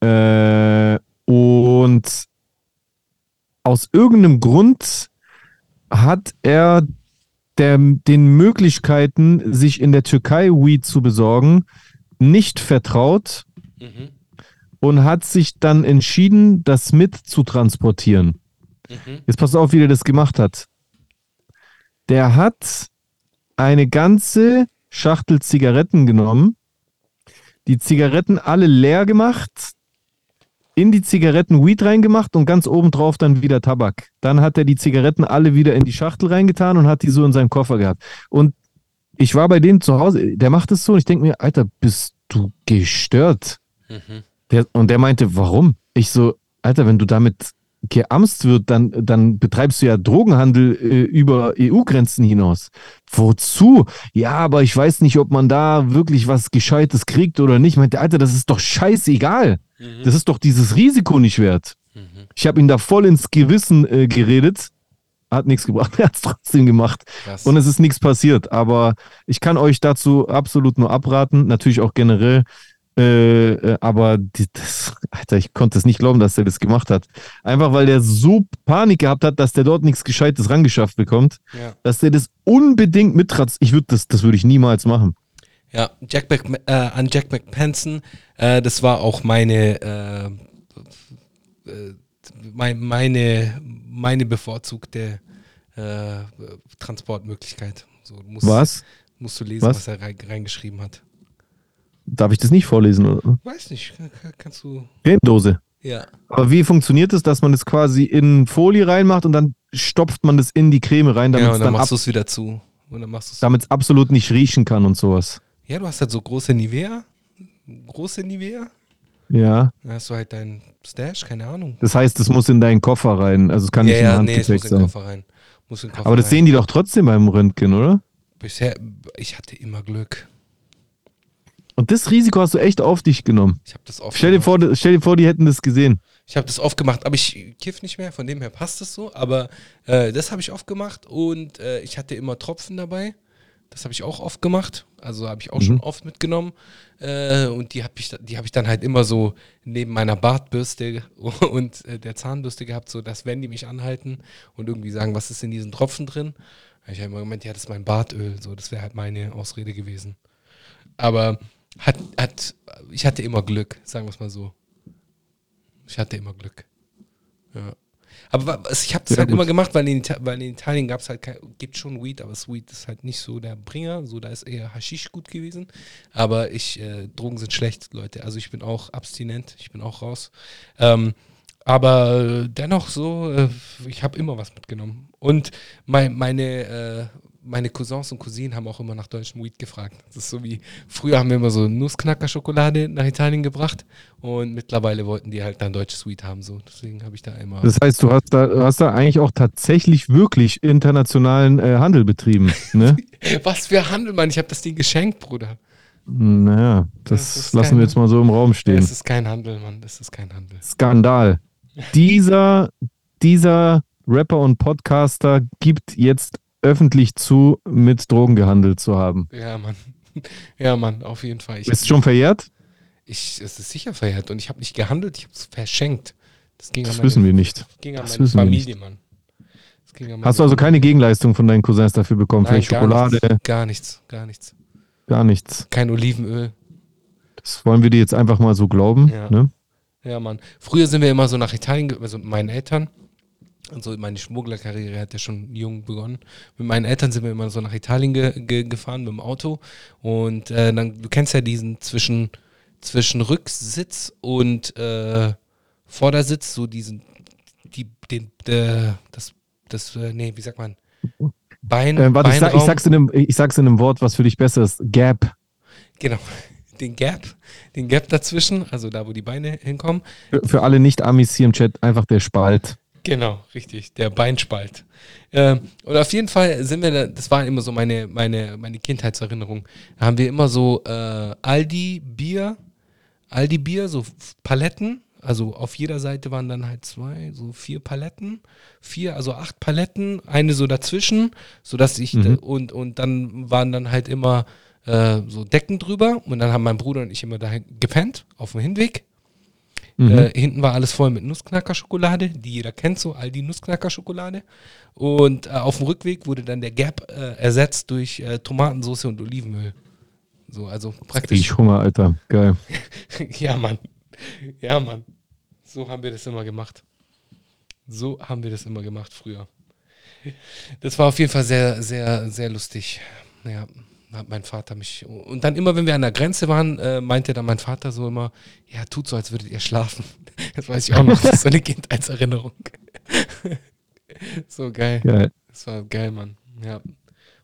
Äh, und aus irgendeinem Grund hat er der, den Möglichkeiten, sich in der Türkei Weed zu besorgen, nicht vertraut Mhm. und hat sich dann entschieden, das mit zu transportieren. Mhm. Jetzt pass auf, wie der das gemacht hat. Der hat eine ganze Schachtel Zigaretten genommen, die Zigaretten alle leer gemacht, in die Zigaretten Weed reingemacht und ganz oben drauf dann wieder Tabak. Dann hat er die Zigaretten alle wieder in die Schachtel reingetan und hat die so in seinem Koffer gehabt. Und ich war bei dem zu Hause, der macht es so und ich denke mir, Alter, bist du gestört? Mhm. Der, und der meinte, warum? Ich so, Alter, wenn du damit geamst wird, dann, dann betreibst du ja Drogenhandel äh, über EU-Grenzen hinaus. Wozu? Ja, aber ich weiß nicht, ob man da wirklich was Gescheites kriegt oder nicht. Meinte, Alter, das ist doch scheißegal. Mhm. Das ist doch dieses Risiko nicht wert. Mhm. Ich habe ihn da voll ins Gewissen äh, geredet. Hat nichts gebracht. Er hat es trotzdem gemacht. Krass. Und es ist nichts passiert. Aber ich kann euch dazu absolut nur abraten. Natürlich auch generell. Äh, äh, aber die, das, Alter, ich konnte es nicht glauben, dass er das gemacht hat. Einfach weil der so Panik gehabt hat, dass der dort nichts Gescheites rangeschafft bekommt, ja. dass der das unbedingt mitratzt. Ich würde das, das würde ich niemals machen. Ja, Jack Mc, äh, an Jack McPanson, äh, das war auch meine, äh, äh, mein, meine, meine bevorzugte Transportmöglichkeit. So, musst, Was? Musst du lesen, Was? was, er rein, reingeschrieben hat. Darf ich das nicht vorlesen? Oder? Weiß nicht, kann- kann- kannst du. Cremedose. Ja. Aber wie funktioniert es, dass man es quasi in Folie reinmacht und dann stopft man das in die Creme rein, damit ja, es und dann dann machst du es wieder zu. Und dann machst du's damit es absolut nicht riechen kann und sowas. Ja, du hast halt so große Nivea. Große Nivea. Ja. Dann hast du halt deinen Stash, keine Ahnung. Das heißt, es muss in deinen Koffer rein. Also es kann ja, nicht im ja, nee, es muss in den. Koffer rein. Muss in Koffer Aber das rein. sehen die doch trotzdem beim Röntgen, oder? Bisher, ich hatte immer Glück. Und das Risiko hast du echt auf dich genommen. Ich habe das oft Stell dir, gemacht. vor, stell dir vor, die hätten das gesehen. Ich habe das oft gemacht, aber ich kiff nicht mehr, von dem her passt es so. Aber äh, das habe ich oft gemacht und äh, ich hatte immer Tropfen dabei, Das habe ich auch oft gemacht. Also habe ich auch Mhm. schon oft mitgenommen. Äh, und die habe ich, die hab ich dann halt immer so neben meiner Bartbürste und äh, der Zahnbürste gehabt, so dass wenn die mich anhalten und irgendwie sagen, was ist in diesen Tropfen drin, habe ich halt immer gemeint, ja, das ist mein Bartöl. So, das wäre halt meine Ausrede gewesen. Aber hat, hat, ich hatte immer Glück, sagen wir es mal so. Ich hatte immer Glück. Ja. Aber wa- was- ich habe das Ja, halt gut. immer gemacht, weil in, weil in Italien gab es halt kein, gibt schon Weed, aber das Weed ist halt nicht so der Bringer. So, da ist eher Haschisch gut gewesen. Aber ich, äh, Drogen sind schlecht, Leute. Also ich bin auch abstinent, ich bin auch raus. Ähm, aber äh, dennoch so, äh, ich habe immer was mitgenommen. Und mein, meine, äh, meine Cousins und Cousinen haben auch immer nach deutschem Weed gefragt. Das ist so wie, früher haben wir immer so Nussknacker-Schokolade nach Italien gebracht und mittlerweile wollten die halt dann deutsches Weed haben. So. Deswegen habe ich da immer. Das heißt, du hast da, hast da eigentlich auch tatsächlich wirklich internationalen äh, Handel betrieben. Ne? Was für Handel, Mann. Ich habe das Ding geschenkt, Bruder. naja, das, Das lassen kein- wir jetzt mal so im Raum stehen. Das ist kein Handel, Mann. Das ist kein Handel. Skandal. Dieser, dieser Rapper und Podcaster gibt jetzt öffentlich zu, mit Drogen gehandelt zu haben. Ja, Mann. Ja, Mann, auf jeden Fall. Ich, Ist schon verjährt? ich, es ist sicher verjährt und ich habe nicht gehandelt, ich habe es verschenkt. Das ging Das meine, wissen wir nicht. ging an Das meine wissen wir Familie, Mann. Ging an meine Hast du also keine Gegenleistung von deinen Cousins dafür bekommen? Nein, Vielleicht Schokolade, Gar nichts, gar nichts. gar nichts. Kein Olivenöl. Das wollen wir dir jetzt einfach mal so glauben. Ja. Ne? Ja, Mann. Früher sind wir immer so nach Italien, also mit meinen Eltern. Also meine Schmugglerkarriere hat ja schon jung begonnen. Mit meinen Eltern sind wir immer so nach Italien ge ge gefahren mit dem Auto. Und äh, dann, du kennst ja diesen zwischen, zwischen Rücksitz und äh, Vordersitz, so diesen, die, den, äh, das, das, äh, nee, wie sagt man? Bein, Äh, warte, ich, sag, ich, sag's in einem, ich sag's in einem Wort, was für dich besser ist. Gap. Genau. Den Gap, den Gap dazwischen, also da, wo die Beine hinkommen. Für, für alle Nicht-Amis hier im Chat einfach der Spalt. Genau, richtig, der Beinspalt. Ähm, und auf jeden Fall sind wir, da, das war immer so meine, meine, meine Kindheitserinnerung. Da haben wir immer so äh, Aldi Bier, Aldi Bier, so Paletten. Also auf jeder Seite waren dann halt zwei, so vier Paletten, vier, also acht Paletten, eine so dazwischen, sodass ich Mhm. und und dann waren dann halt immer äh, so Decken drüber und dann haben mein Bruder und ich immer da gepennt auf dem Hinweg. Mhm. Äh, hinten war alles voll mit Nussknacker-Schokolade, die jeder kennt, so all die Nussknacker-Schokolade. Und äh, auf dem Rückweg wurde dann der Gap äh, ersetzt durch äh, Tomatensauce und Olivenöl. So, also praktisch. Ich Hunger, Alter. Geil. ja, Mann. Ja, Mann. So haben wir das immer gemacht. So haben wir das immer gemacht früher. Das war auf jeden Fall sehr, sehr, sehr lustig. Ja, hat mein Vater mich. Und dann immer, wenn wir an der Grenze waren, äh, meinte dann mein Vater so immer, ja, tut so, als würdet ihr schlafen. Das weiß ich auch noch. Das ist so eine Kindheitserinnerung. so geil. Geil. Das war geil, Mann. Ja.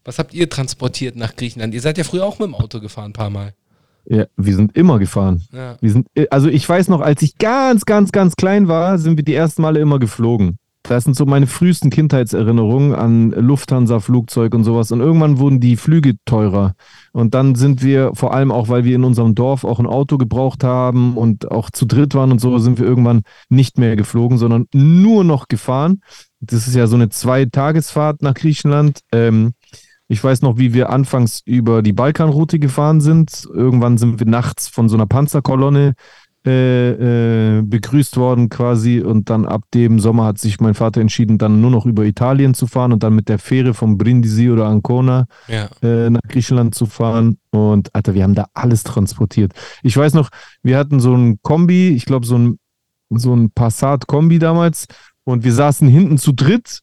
Was habt ihr transportiert nach Griechenland? Ihr seid ja früher auch mit dem Auto gefahren, ein paar Mal. Ja, wir sind immer gefahren. Ja. Wir sind, also ich weiß noch, als ich ganz, ganz, ganz klein war, sind wir die ersten Male immer geflogen. Das sind so meine frühesten Kindheitserinnerungen an Lufthansa-Flugzeug und sowas. Und irgendwann wurden die Flüge teurer. Und dann sind wir, vor allem auch, weil wir in unserem Dorf auch ein Auto gebraucht haben und auch zu dritt waren und so, sind wir irgendwann nicht mehr geflogen, sondern nur noch gefahren. Das ist ja so eine Zweitagesfahrt nach Griechenland. Ähm, ich weiß noch, wie wir anfangs über die Balkanroute gefahren sind. Irgendwann sind wir nachts von so einer Panzerkolonne äh, äh, begrüßt worden quasi. Und dann ab dem Sommer hat sich mein Vater entschieden, dann nur noch über Italien zu fahren und dann mit der Fähre vom Brindisi oder Ancona Ja. äh, nach Griechenland zu fahren. Und Alter, wir haben da alles transportiert. Ich weiß noch, wir hatten so ein Kombi, ich glaube so ein, so ein Passat-Kombi damals. Und wir saßen hinten zu dritt.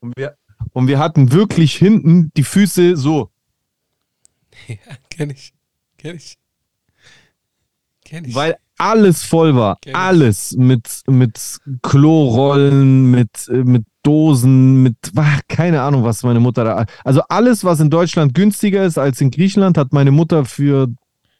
Und wir, und wir hatten wirklich hinten die Füße so. Ja, kenn ich. Kenn ich. Weil alles voll war. Alles mit, mit Klorollen, mit, mit Dosen, mit, ah, keine Ahnung, was meine Mutter da. Also alles, was in Deutschland günstiger ist als in Griechenland, hat meine Mutter für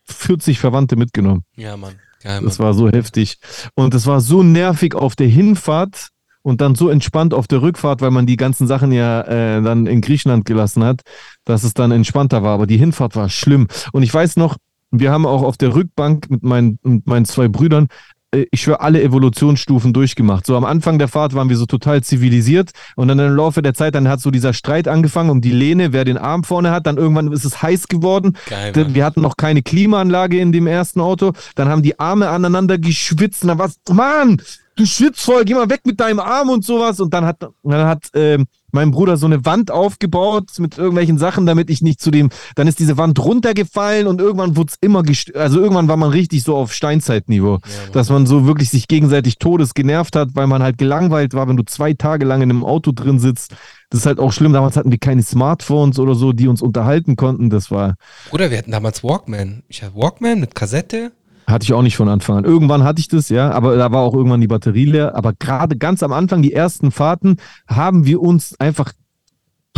40 Verwandte mitgenommen. ja, Mann. Geil, Mann. Das war so heftig. Und es war so nervig auf der Hinfahrt und dann so entspannt auf der Rückfahrt, weil man die ganzen Sachen ja äh, dann in Griechenland gelassen hat, dass es dann entspannter war. Aber die Hinfahrt war schlimm. Und ich weiß noch, wir haben auch auf der Rückbank mit meinen, mit meinen zwei Brüdern äh, ich schwöre, alle Evolutionsstufen durchgemacht. So am Anfang der Fahrt waren wir so total zivilisiert und dann im Laufe der Zeit, dann hat so dieser Streit angefangen um die Lehne, wer den Arm vorne hat. Dann irgendwann ist es heiß geworden. Geil, Mann. wir hatten noch keine Klimaanlage in dem ersten Auto. Dann haben die Arme aneinander geschwitzt. Und dann war's, Mann, du schwitzt voll, geh mal weg mit deinem Arm und sowas. Und dann hat, dann hat ähm, mein Bruder so eine Wand aufgebaut mit irgendwelchen Sachen, damit ich nicht zu dem. Dann ist diese Wand runtergefallen und irgendwann wurde es immer gest Also irgendwann war man richtig so auf Steinzeitniveau, dass man so wirklich sich gegenseitig todes genervt hat, weil man halt gelangweilt war, wenn du zwei Tage lang in einem Auto drin sitzt. Das ist halt auch schlimm. Damals hatten wir keine Smartphones oder so, die uns unterhalten konnten. Das war, Bruder, wir hatten damals Walkman. Ich hatte Walkman mit Kassette. Hatte ich auch nicht von Anfang an. Irgendwann hatte ich das, ja, aber da war auch irgendwann die Batterie leer. Aber gerade ganz am Anfang, die ersten Fahrten, haben wir uns einfach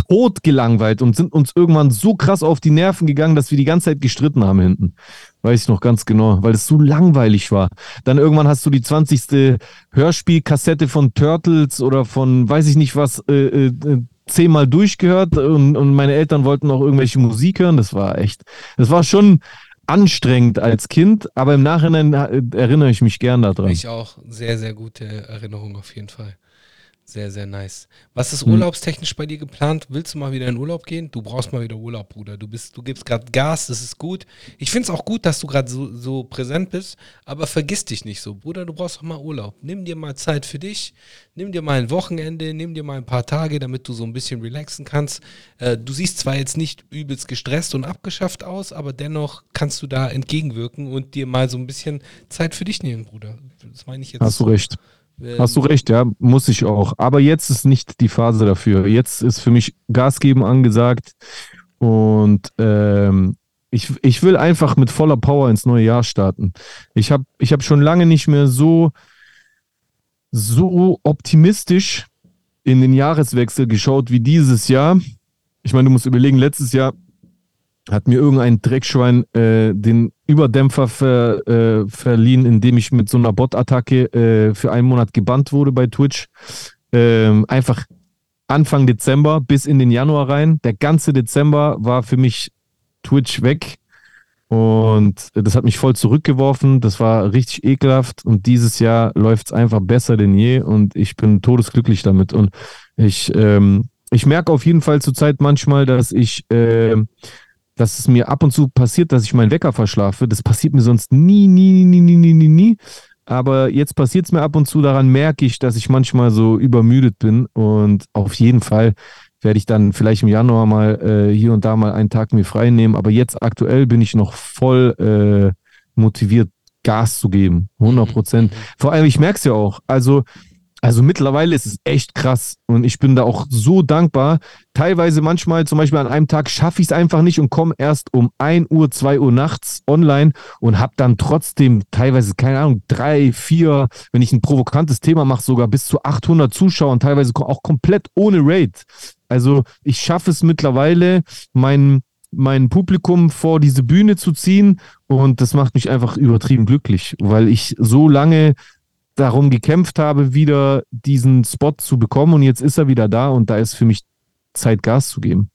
tot gelangweilt und sind uns irgendwann so krass auf die Nerven gegangen, dass wir die ganze Zeit gestritten haben hinten. Weiß ich noch ganz genau, weil es so langweilig war. Dann irgendwann hast du die 20. Hörspielkassette von Turtles oder von weiß ich nicht was äh, äh, zehnmal durchgehört und, und meine Eltern wollten auch irgendwelche Musik hören. Das war echt, das war schon anstrengend als Kind, aber im Nachhinein äh, erinnere ich mich gern daran. Ich auch. Sehr, sehr gute Erinnerung auf jeden Fall. Sehr, sehr nice. Was ist Hm. urlaubstechnisch bei dir geplant? Willst du mal wieder in Urlaub gehen? Du brauchst mal wieder Urlaub, Bruder. Du bist, du gibst gerade Gas, das ist gut. Ich finde es auch gut, dass du gerade so, so präsent bist, aber vergiss dich nicht so. Bruder, du brauchst doch mal Urlaub. Nimm dir mal Zeit für dich, nimm dir mal ein Wochenende, nimm dir mal ein paar Tage, damit du so ein bisschen relaxen kannst. Äh, du siehst zwar jetzt nicht übelst gestresst und abgeschafft aus, aber dennoch kannst du da entgegenwirken und dir mal so ein bisschen Zeit für dich nehmen, Bruder. Das meine ich jetzt. Hast du recht. Hast du recht, ja, muss ich auch. Aber jetzt ist nicht die Phase dafür. Jetzt ist für mich Gas geben angesagt und ähm, ich, ich will einfach mit voller Power ins neue Jahr starten. Ich habe ich hab schon lange nicht mehr so, so optimistisch in den Jahreswechsel geschaut wie dieses Jahr. Ich meine, du musst überlegen, letztes Jahr hat mir irgendein Dreckschwein äh, den Überdämpfer ver, äh, verliehen, indem ich mit so einer Bot-Attacke äh, für einen Monat gebannt wurde bei Twitch. Ähm, einfach Anfang Dezember bis in den Januar rein. Der ganze Dezember war für mich Twitch weg. Und das hat mich voll zurückgeworfen. Das war richtig ekelhaft. Und dieses Jahr läuft es einfach besser denn je. Und ich bin todesglücklich damit. Und ich, ähm, ich merke auf jeden Fall zurzeit manchmal, dass ich, ähm, dass es mir ab und zu passiert, dass ich meinen Wecker verschlafe. Das passiert mir sonst nie, nie, nie, nie, nie, nie, nie. Aber jetzt passiert es mir ab und zu. Daran merke ich, dass ich manchmal so übermüdet bin. Und auf jeden Fall werde ich dann vielleicht im Januar mal äh, hier und da mal einen Tag mir frei nehmen. Aber jetzt aktuell bin ich noch voll äh, motiviert, Gas zu geben. 100 Prozent. Vor allem, ich merke es ja auch. Also, also mittlerweile ist es echt krass und ich bin da auch so dankbar. Teilweise manchmal, zum Beispiel an einem Tag, schaffe ich es einfach nicht und komme erst um 1 Uhr, 2 Uhr nachts online und habe dann trotzdem teilweise, keine Ahnung, drei, vier, wenn ich ein provokantes Thema mache, sogar bis zu 800 Zuschauer und teilweise auch komplett ohne Raid. Also ich schaffe es mittlerweile, mein, mein Publikum vor diese Bühne zu ziehen und das macht mich einfach übertrieben glücklich, weil ich so lange darum gekämpft habe, wieder diesen Spot zu bekommen und jetzt ist er wieder da und da ist für mich Zeit, Gas zu geben.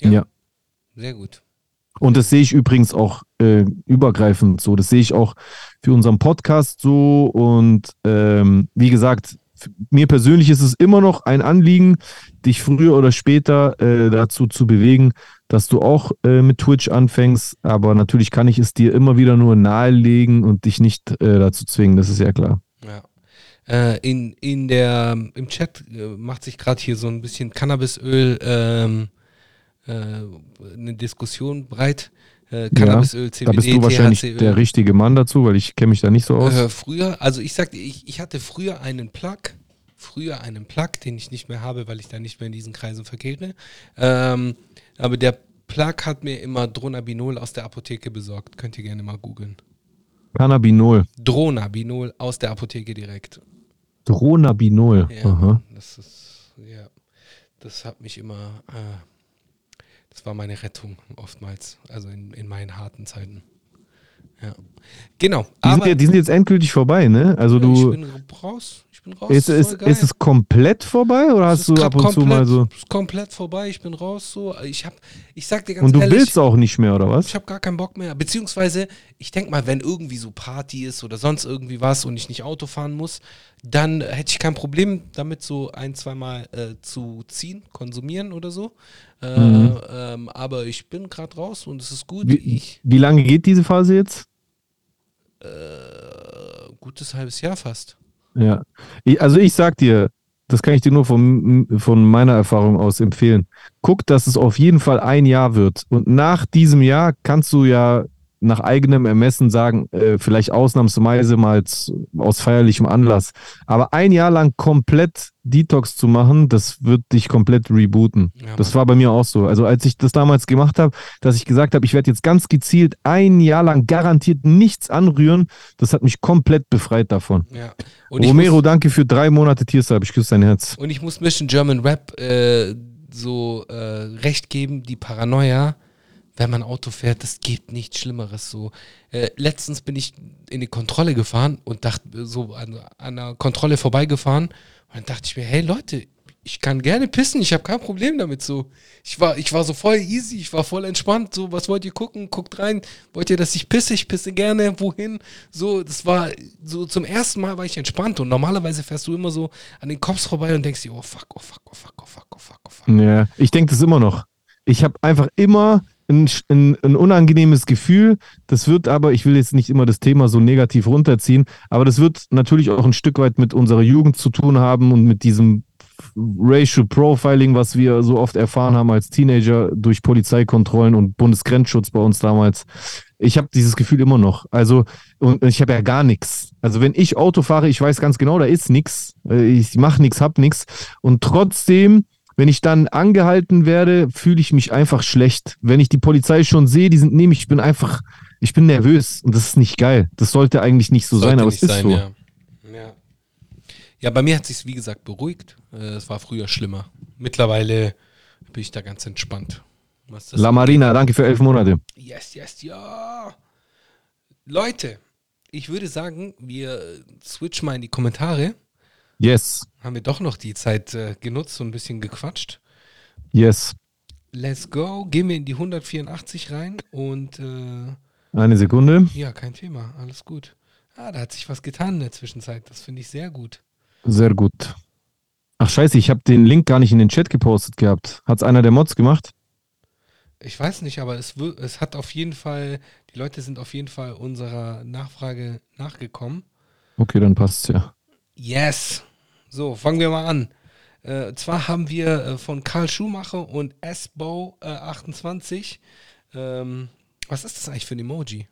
Ja. Ja. Sehr gut. Und das sehe ich übrigens auch äh, übergreifend so. Das sehe ich auch für unseren Podcast so. Und ähm, wie gesagt, mir persönlich ist es immer noch ein Anliegen, dich früher oder später äh, dazu zu bewegen, dass du auch äh, mit Twitch anfängst. Aber natürlich kann ich es dir immer wieder nur nahelegen und dich nicht äh, dazu zwingen. Das ist ja klar. Ja. Äh, in, in der, Im Chat äh, macht sich gerade hier so ein bisschen Cannabisöl ähm, äh, eine Diskussion breit. Äh, Cannabisöl, CBD, Da bist du wahrscheinlich THC-Öl. der richtige Mann dazu, weil ich kenne mich da nicht so aus. Früher, also ich sagte, ich, ich hatte früher einen Plug, früher einen Plug, den ich nicht mehr habe, weil ich da nicht mehr in diesen Kreisen verkehre. Ähm, aber der Plug hat mir immer Dronabinol aus der Apotheke besorgt. Könnt ihr gerne mal googeln. Cannabinol. Dronabinol aus der Apotheke direkt. Dronabinol. Ja, Aha. das ist, ja, das hat mich immer, äh, das war meine Rettung oftmals, also in, in meinen harten Zeiten. Ja, genau. Die, sind, Aber ja- die sind jetzt endgültig vorbei, ne? Also Ja, du. Ich bin raus. Ist, ist, geil. ist es komplett vorbei oder hast ist du ab und zu mal so. ist komplett vorbei. Ich bin raus so. Ich hab, ich sag dir ganz Und du ehrlich, willst auch nicht mehr, oder was? ich habe gar keinen Bock mehr. Beziehungsweise, ich denk mal, wenn irgendwie so Party ist oder sonst irgendwie was und ich nicht Auto fahren muss, dann hätte ich kein Problem damit, so ein, zweimal äh, zu ziehen, konsumieren oder so. Äh, Mhm. ähm, aber ich bin gerade raus und es ist gut. Wie, Ich, wie lange geht diese Phase jetzt? äh, gutes halbes Jahr fast. Ja. Ich, also ich sag dir, das kann ich dir nur von, von meiner Erfahrung aus empfehlen. Guck, dass es auf jeden Fall ein Jahr wird. Und nach diesem Jahr kannst du ja nach eigenem Ermessen sagen, äh, vielleicht ausnahmsweise mal aus feierlichem Anlass. Aber ein Jahr lang komplett Detox zu machen, das wird dich komplett rebooten. Ja, das war bei mir auch so. Also als ich das damals gemacht habe, dass ich gesagt habe, ich werde jetzt ganz gezielt ein Jahr lang garantiert nichts anrühren, das hat mich komplett befreit davon. Ja. Romero, muss, danke für drei Monate Tiersab. Ich küsse dein Herz. Und ich muss Mission German Rap äh, so äh, recht geben, die Paranoia, wenn man Auto fährt, das gibt nichts Schlimmeres. So. Äh, letztens bin ich in die Kontrolle gefahren und dachte so an, an einer Kontrolle vorbeigefahren und dann dachte ich mir, hey Leute, ich kann gerne pissen, ich habe kein Problem damit so. Ich war, ich war so voll easy, ich war voll entspannt, so, was wollt ihr gucken? Guckt rein, wollt ihr, dass ich pisse? Ich pisse gerne, wohin? So, das war so zum ersten Mal war ich entspannt und normalerweise fährst du immer so an den Cops vorbei und denkst dir, oh fuck, oh fuck, oh fuck, oh fuck, oh fuck, oh fuck. Ja, ich denke das immer noch. Ich habe einfach immer ein, ein, ein unangenehmes Gefühl. Das wird aber, ich will jetzt nicht immer das Thema so negativ runterziehen, aber das wird natürlich auch ein Stück weit mit unserer Jugend zu tun haben und mit diesem Racial Profiling, was wir so oft erfahren haben als Teenager durch Polizeikontrollen und Bundesgrenzschutz bei uns damals. Ich habe dieses Gefühl immer noch. Also, und ich habe ja gar nichts. Also, wenn ich Auto fahre, ich weiß ganz genau, da ist nichts. Ich mache nichts, hab nichts. Und trotzdem, wenn ich dann angehalten werde, fühle ich mich einfach schlecht. Wenn ich die Polizei schon sehe, die sind neben ich bin einfach, ich bin nervös und das ist nicht geil. Das sollte eigentlich nicht so Sollte sein, aber es ist sein, so. Ja. Ja. ja, bei mir hat sich wie gesagt beruhigt. Äh, Es war früher schlimmer. Mittlerweile bin ich da ganz entspannt. La Marina, danke für elf Monate. Yes, yes, ja. Leute, ich würde sagen, wir switchen mal in die Kommentare. Yes, Haben wir doch noch die Zeit äh, genutzt und ein bisschen gequatscht. yes. Let's go. Gehen wir in die 184 rein und äh, Eine Sekunde. ja, kein Thema. Alles gut. Ah, da hat sich was getan in der Zwischenzeit. Das finde ich sehr gut. Sehr gut. Ach scheiße, ich habe den Link gar nicht in den Chat gepostet gehabt. Hat's einer der Mods gemacht? Ich weiß nicht, aber es, es hat auf jeden Fall, die Leute sind auf jeden Fall unserer Nachfrage nachgekommen. Okay, dann passt's ja. Yes. So, fangen wir mal an. Äh, zwar haben wir äh, von Karl Schumacher und SBO äh, 28. Ähm, was ist das eigentlich für ein Emoji?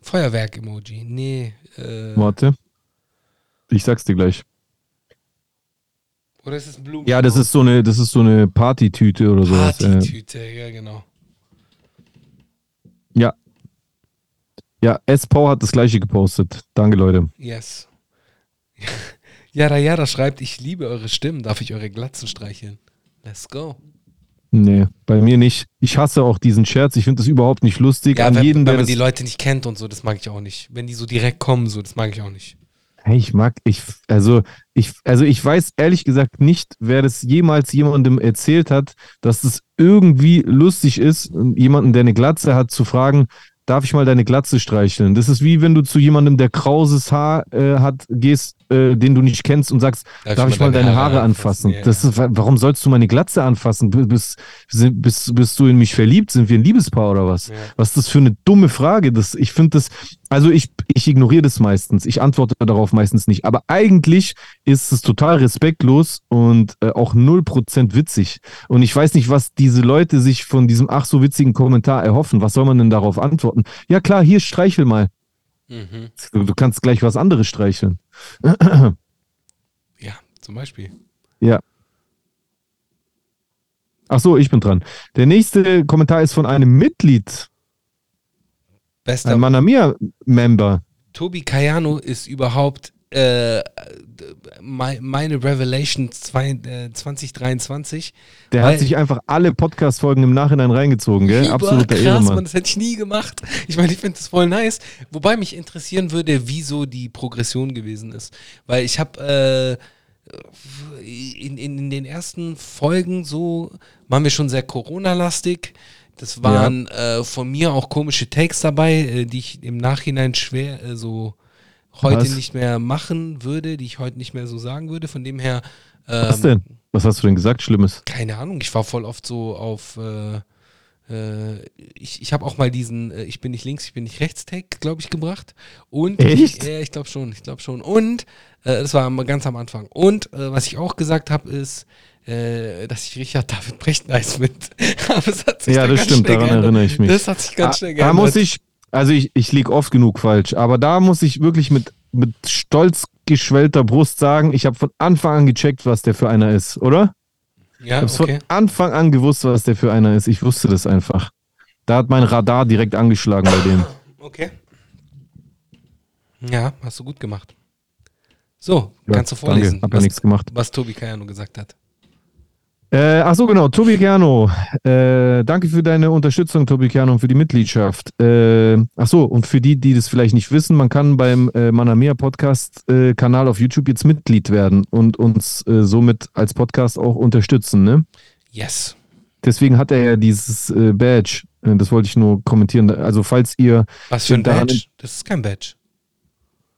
Feuerwerk-Emoji. Nee. Äh, Warte. Ich sag's dir gleich. oder ist es ein Blumen? Ja, das ist so eine, das ist so eine Partytüte oder sowas. Äh, Partytüte, ja, genau. ja. Ja, S-Pow hat das gleiche gepostet. Danke, Leute. Yes. Yara Yara schreibt, ich liebe eure Stimmen, darf ich eure Glatzen streicheln? Let's go. Nee, bei mir nicht. Ich hasse auch diesen Scherz. Ich finde das überhaupt nicht lustig. Ja, An wenn, jeden, wenn man das die Leute nicht kennt und so, das mag ich auch nicht. Wenn die so direkt kommen, so, das mag ich auch nicht. Hey, ich mag, ich, also ich, also ich weiß ehrlich gesagt nicht, wer das jemals jemandem erzählt hat, dass es irgendwie lustig ist, jemanden, der eine Glatze hat, zu fragen, darf ich mal deine Glatze streicheln? Das ist wie wenn du zu jemandem, der krauses Haar äh, hat, gehst, äh, den du nicht kennst und sagst, darf, ich mal deine, Haare, anfassen? Ja, das ja. ist, wa- warum sollst du meine Glatze anfassen? Bist, bist, bist du in mich verliebt? Sind wir ein Liebespaar oder was? Ja. Was ist das für eine dumme Frage? Das, ich finde das, also ich, ich ignoriere das meistens. Ich antworte darauf meistens nicht. Aber eigentlich ist es total respektlos und äh, auch 0% witzig. Und ich weiß nicht, was diese Leute sich von diesem ach so witzigen Kommentar erhoffen. Was soll man denn darauf antworten? Ja klar, hier streichel mal. Mhm. Du, kannst gleich was anderes streicheln. Ja, zum Beispiel. Ja. Ach so, ich bin dran. Der nächste Kommentar ist von einem Mitglied, Bester ein Manamia-Member. Tobi Cayano ist überhaupt äh, mei- meine Revelation zwei, äh, 2023. Der hat sich einfach alle Podcast-Folgen im Nachhinein reingezogen, gell? Absoluter krass, Ehrenmann. Mann, das hätte ich nie gemacht. Ich meine, ich finde das voll nice. Wobei mich interessieren würde, wieso die Progression gewesen ist. Weil ich habe äh, in, in, in den ersten Folgen so, waren wir schon sehr Corona-lastig. Das waren äh, von mir auch komische Takes dabei, äh, die ich im Nachhinein schwer äh, so heute Was? nicht mehr machen würde, die ich heute nicht mehr so sagen würde. Von dem her, Was ähm, denn? Was hast du denn gesagt, Schlimmes? keine Ahnung, ich war voll oft so auf, äh, äh, ich, ich habe auch mal diesen, äh, ich bin nicht links, ich bin nicht rechts Take, glaube ich, gebracht. Und, Echt? Ja, ich glaube schon, ich glaube schon. Und, äh, das war ganz am Anfang. Und, äh, was ich auch gesagt habe, ist, äh, dass ich Richard David Brecht nice finde. Aber es hat sich Ja, dann das stimmt, daran geändert. erinnere ich mich. Das hat sich ganz Ah, schnell da geändert. muss ich, also ich, ich liege oft genug falsch, aber da muss ich wirklich mit, mit stolz geschwellter Brust sagen, ich habe von Anfang an gecheckt, was der für einer ist, oder? Ich ja, habe okay. von Anfang an gewusst, was der für einer ist. Ich wusste das einfach. Da hat mein Radar direkt angeschlagen bei dem. Okay. Ja, hast du gut gemacht. So, Ja, kannst du danke, vorlesen, hab ja was, nichts gemacht. was Tobi Kayano gesagt hat. Äh, ach so, genau. Tobi Kerno. Äh, danke für deine Unterstützung, Tobi Kerno, und für die Mitgliedschaft. Äh, ach so, und für die, die das vielleicht nicht wissen, man kann beim äh, Manamea Podcast äh, Kanal auf YouTube jetzt Mitglied werden und uns äh, somit als Podcast auch unterstützen. Ne? Yes. Deswegen hat er ja dieses äh, Badge. Äh, das wollte ich nur kommentieren. Also, falls ihr, Was für ein Badge? Das ist kein Badge.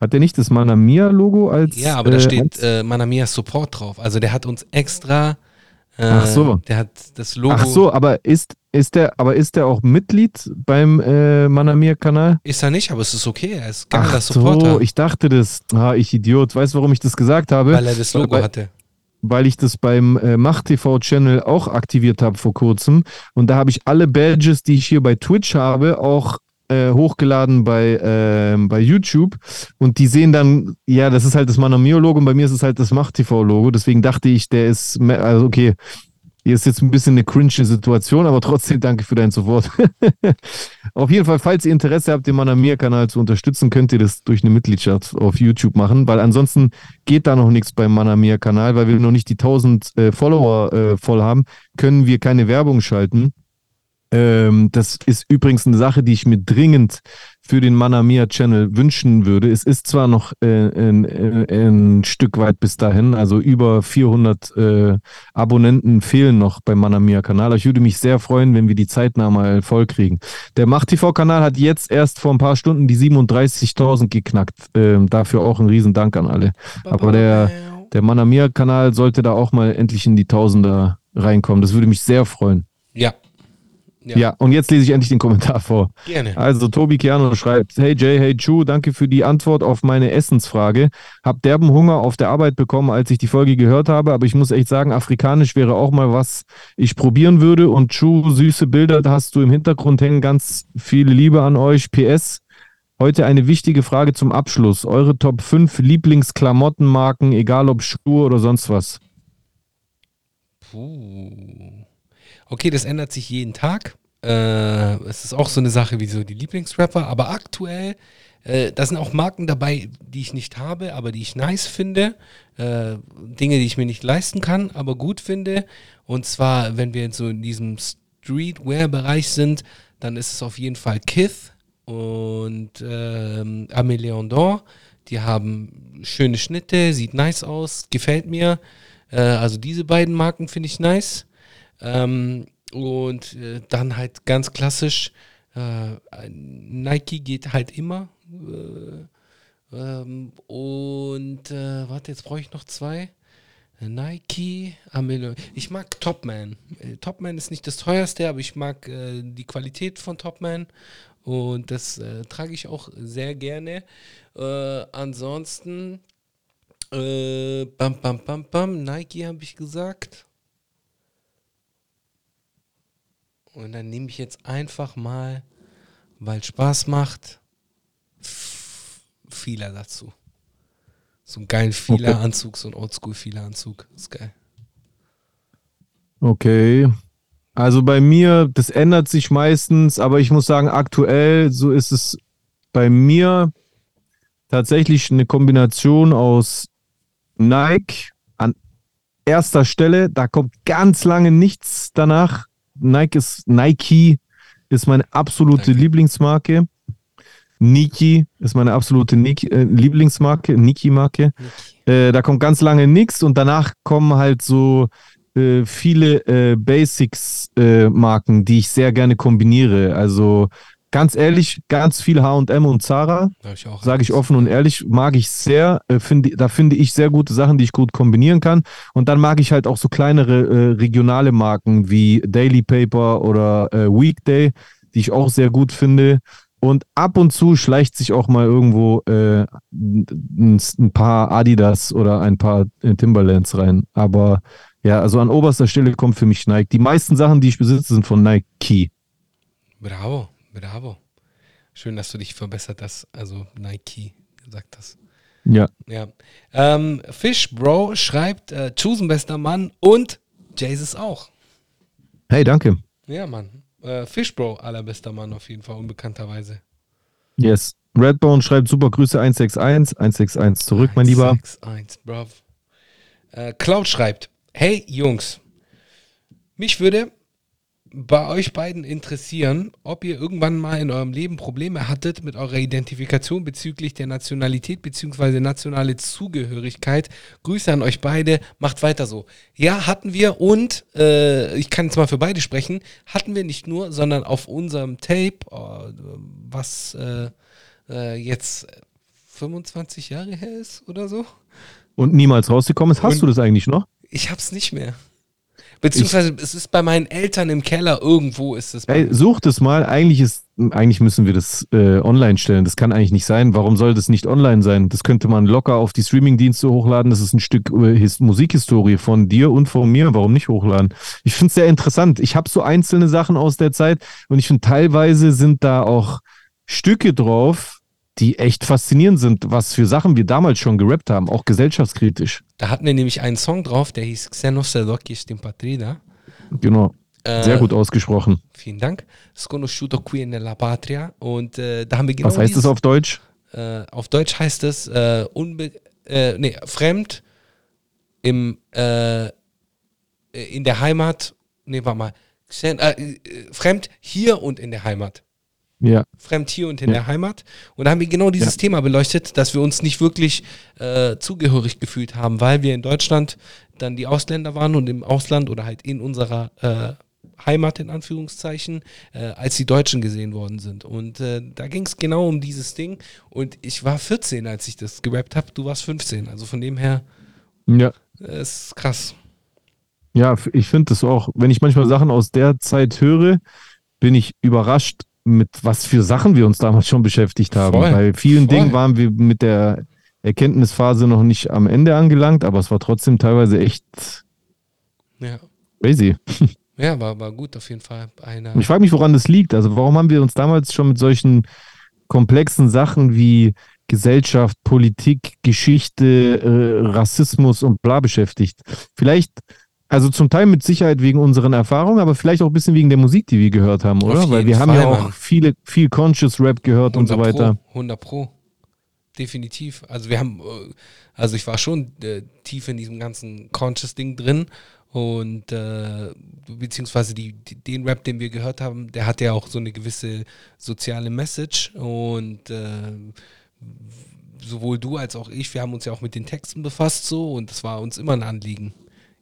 hat er nicht das Manamia-Logo als. Ja, aber da äh, steht äh, Manamia Support drauf. Also der hat uns extra. Äh, Ach so. Der hat das Logo. Ach so, aber ist, ist der, aber ist der auch Mitglied beim äh, Manamia-Kanal? Ist er nicht, aber es ist okay. Er ist geiler Ach Supporter. so, ich dachte das. Ah, ich Idiot. Weißt du, warum ich das gesagt habe? weil er das Logo weil, hatte. Weil ich das beim äh, Macht-TV-Channel auch aktiviert habe vor kurzem. Und da habe ich alle Badges, die ich hier bei Twitch habe, auch äh, hochgeladen bei, ähm, bei YouTube. Und die sehen dann, ja, das ist halt das Manamio-Logo und bei mir ist es halt das Macht-TV-Logo. Deswegen dachte ich, der ist, also okay, hier ist jetzt ein bisschen eine cringe Situation, aber trotzdem danke für deinen Support. auf jeden Fall, falls ihr Interesse habt, den Manamir-Kanal zu unterstützen, könnt ihr das durch eine Mitgliedschaft auf YouTube machen, weil ansonsten geht da noch nichts beim Manamir-Kanal, weil wir noch nicht die 1000 äh, Follower äh, voll haben, können wir keine Werbung schalten. Ähm, das ist übrigens eine Sache, die ich mir dringend für den Manamia Channel wünschen würde. Es ist zwar noch äh, ein, äh, ein Stück weit bis dahin, also über 400 äh, Abonnenten fehlen noch beim Manamia Kanal. Aber ich würde mich sehr freuen, wenn wir die zeitnah mal voll kriegen. Der Macht TV Kanal hat jetzt erst vor ein paar Stunden die 37.000 geknackt. Ähm, dafür auch ein Riesen Dank an alle. Aber der, der Manamia Kanal sollte da auch mal endlich in die Tausender reinkommen. Das würde mich sehr freuen. Ja. Ja, und jetzt lese ich endlich den Kommentar vor. Gerne. Also Tobi Keanu schreibt, hey Jay, hey Chu, danke für die Antwort auf meine Essensfrage. Hab derben Hunger auf der Arbeit bekommen, als ich die Folge gehört habe, aber ich muss echt sagen, afrikanisch wäre auch mal was ich probieren würde. Und Chu, süße Bilder hast du im Hintergrund hängen, ganz viele Liebe an euch. PS, heute eine wichtige Frage zum Abschluss. Eure Top 5 Lieblingsklamottenmarken, egal ob Schuhe oder sonst was. Puh. Okay, das ändert sich jeden Tag. Äh, es ist auch so eine Sache wie so die Lieblingsrapper, aber aktuell, äh, da sind auch Marken dabei, die ich nicht habe, aber die ich nice finde. Äh, Dinge, die ich mir nicht leisten kann, aber gut finde. Und zwar, wenn wir jetzt so in diesem Streetwear-Bereich sind, dann ist es auf jeden Fall Kith und ähm, Amélie d'Or. Die haben schöne Schnitte, sieht nice aus, gefällt mir. Äh, also diese beiden Marken finde ich nice. Ähm, und äh, dann halt ganz klassisch, äh, Nike geht halt immer. Äh, ähm, und äh, warte, jetzt brauche ich noch zwei. Nike, Amelie. Ich mag Topman. Äh, Topman ist nicht das teuerste, aber ich mag äh, die Qualität von Topman. Und das trage ich auch sehr gerne. Ansonsten, bam, bam, bam, bam, Nike habe ich gesagt. Und dann nehme ich jetzt einfach mal, weil Spaß macht, F- Fila dazu. So einen geilen Fila-Anzug, so ein Oldschool-Fila-Anzug. Ist geil. Okay. Also bei mir, das ändert sich meistens, aber ich muss sagen, aktuell, so ist es bei mir tatsächlich eine Kombination aus Nike an erster Stelle. Da kommt ganz lange nichts danach. Nike ist Nike ist meine absolute Danke. Lieblingsmarke. Nike ist meine absolute Nike, äh, Lieblingsmarke, Nike-Marke. Äh, da kommt ganz lange nichts und danach kommen halt so äh, viele äh, Basics-Marken, die ich sehr gerne kombiniere. Also ganz ehrlich, ganz viel H&M und Zara, sage ich offen und ehrlich, mag ich sehr. Äh, finde, da finde ich sehr gute Sachen, die ich gut kombinieren kann. Und dann mag ich halt auch so kleinere äh, regionale Marken wie Daily Paper oder äh, Weekday, die ich auch sehr gut finde. Und ab und zu schleicht sich auch mal irgendwo äh, ein, ein paar Adidas oder ein paar äh, Timberlands rein. Aber ja, also an oberster Stelle kommt für mich Nike. Die meisten Sachen, die ich besitze, sind von Nike. Bravo, bravo. Schön, dass du dich verbessert hast. Also Nike gesagt hast. Ja. Ja. Ähm, Fish Bro schreibt, äh, Chusen bester Mann und Jesus auch. Hey, danke. Ja, Mann. Äh, Fish Bro allerbester Mann auf jeden Fall, unbekannterweise. Yes. Redbone schreibt super Grüße 161, 161 zurück, mein Lieber. 161, bruv. Äh, Cloud schreibt, hey Jungs, mich würde bei euch beiden interessieren, ob ihr irgendwann mal in eurem Leben Probleme hattet mit eurer Identifikation bezüglich der Nationalität bzw. nationale Zugehörigkeit. Grüße an euch beide, macht weiter so. Ja, hatten wir und, äh, ich kann jetzt mal für beide sprechen, hatten wir nicht nur, sondern auf unserem Tape, äh, was äh, äh, jetzt 25 Jahre her ist oder so. Und niemals rausgekommen ist. Hast Und- du das eigentlich noch? Ich hab's nicht mehr. Beziehungsweise es ist bei meinen Eltern im Keller irgendwo ist es. Ey, mir. such das mal. Eigentlich ist, eigentlich müssen wir das äh, online stellen. Das kann eigentlich nicht sein. Warum soll das nicht online sein? Das könnte man locker auf die Streamingdienste hochladen. Das ist ein Stück äh, His Musikhistorie von dir und von mir. Warum nicht hochladen? Ich finde es sehr interessant. Ich habe so einzelne Sachen aus der Zeit und ich finde teilweise sind da auch Stücke drauf, die echt faszinierend sind, was für Sachen wir damals schon gerappt haben, auch gesellschaftskritisch. Da hatten wir nämlich einen Song drauf, der hieß Xenos Sedokis Patrida. Genau. Äh, Sehr gut ausgesprochen. Vielen Dank. Sconosciuto qui nella patria. Und äh, da haben wir genau Was heißt das auf Deutsch? Äh, auf Deutsch heißt es äh, unbe äh, nee, fremd im äh, in der Heimat. Nee, warte mal. Xen äh, äh, fremd hier und in der Heimat. Ja. Fremd hier und in Ja. der Heimat. Und da haben wir genau dieses Ja. Thema beleuchtet, dass wir uns nicht wirklich äh, zugehörig gefühlt haben, weil wir in Deutschland dann die Ausländer waren und im Ausland oder halt in unserer äh, Heimat in Anführungszeichen, äh, als die Deutschen gesehen worden sind. Und äh, da ging es genau um dieses Ding. Und ich war 14, als ich das gerappt habe. Du warst 15. Also von dem her Ja. äh, ist krass. Ja, ich finde das auch. Wenn ich manchmal Sachen aus der Zeit höre, bin ich überrascht, mit was für Sachen wir uns damals schon beschäftigt haben. Voll, Bei vielen voll. Dingen waren wir mit der Erkenntnisphase noch nicht am Ende angelangt, aber es war trotzdem teilweise echt Ja. crazy. Ja, war, war gut auf jeden Fall. Eine, ich frage mich, woran das liegt. Also warum haben wir uns damals schon mit solchen komplexen Sachen wie Gesellschaft, Politik, Geschichte, äh, Rassismus und bla beschäftigt? Vielleicht, also zum Teil mit Sicherheit wegen unseren Erfahrungen, aber vielleicht auch ein bisschen wegen der Musik, die wir gehört haben, oder? Weil wir haben Fall, ja auch Mann. viele, viel Conscious Rap gehört und so 100 weiter. Pro, 100 Pro. Definitiv. Also wir haben, äh, also ich war schon äh, tief in diesem ganzen Conscious-Ding drin und äh, beziehungsweise die, die, den Rap, den wir gehört haben, der hat ja auch so eine gewisse soziale Message und äh, sowohl du als auch ich, wir haben uns ja auch mit den Texten befasst so und das war uns immer ein Anliegen.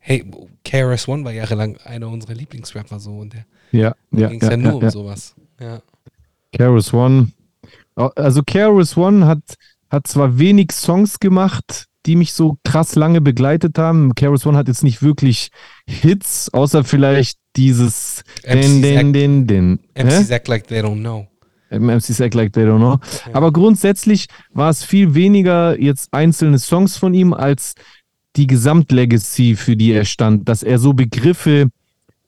Hey, KRS One war jahrelang einer unserer Lieblingsrapper so und der Ja, ja, ging es ja, ja, nur ja, um sowas. Ja. Keras One. Also Keras One hat, hat zwar wenig Songs gemacht, die mich so krass lange begleitet haben. Keras One hat jetzt nicht wirklich Hits, außer vielleicht dieses MCs den, den, den, den. MCs act like they don't know. MCs act like they don't know. Aber grundsätzlich war es viel weniger jetzt einzelne Songs von ihm als die Gesamtlegacy, für die er stand, dass er so Begriffe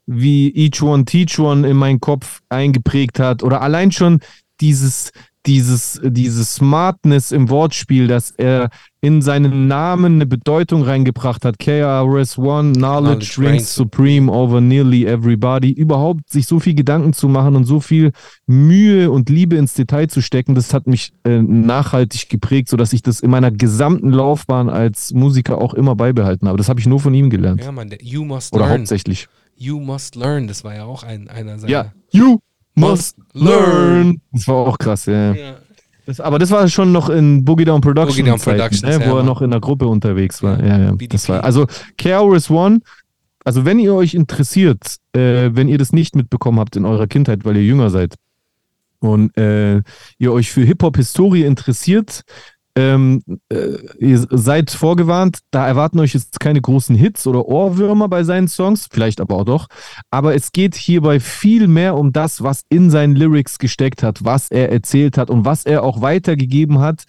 wie Each One Teach One in meinen Kopf eingeprägt hat oder allein schon dieses dieses, diese Smartness im Wortspiel, dass er in seinen Namen eine Bedeutung reingebracht hat. KRS-One, Knowledge, reigns supreme over nearly everybody. Überhaupt sich so viel Gedanken zu machen und so viel Mühe und Liebe ins Detail zu stecken, das hat mich äh, nachhaltig geprägt, sodass ich das in meiner gesamten Laufbahn als Musiker auch immer beibehalten habe. Das habe ich nur von ihm gelernt. Ja, Mann, You Must Oder Learn. hauptsächlich. You Must Learn, das war ja auch ein, einer seiner. Ja, you must learn. Das war auch krass, ja. Ja. Das, aber das war schon noch in Boogie Down Productions, Boogie Down Zeiten, Productions, ne, ja, wo er noch in der Gruppe unterwegs war. Ja, Ja. Das war, also KRS One, also wenn ihr euch interessiert, äh, wenn ihr das nicht mitbekommen habt in eurer Kindheit, weil ihr jünger seid und äh, ihr euch für Hip-Hop-Historie interessiert, ähm, äh, ihr seid vorgewarnt, da erwarten euch jetzt keine großen Hits oder Ohrwürmer bei seinen Songs, vielleicht aber auch doch. Aber es geht hierbei viel mehr um das, was in seinen Lyrics gesteckt hat, was er erzählt hat und was er auch weitergegeben hat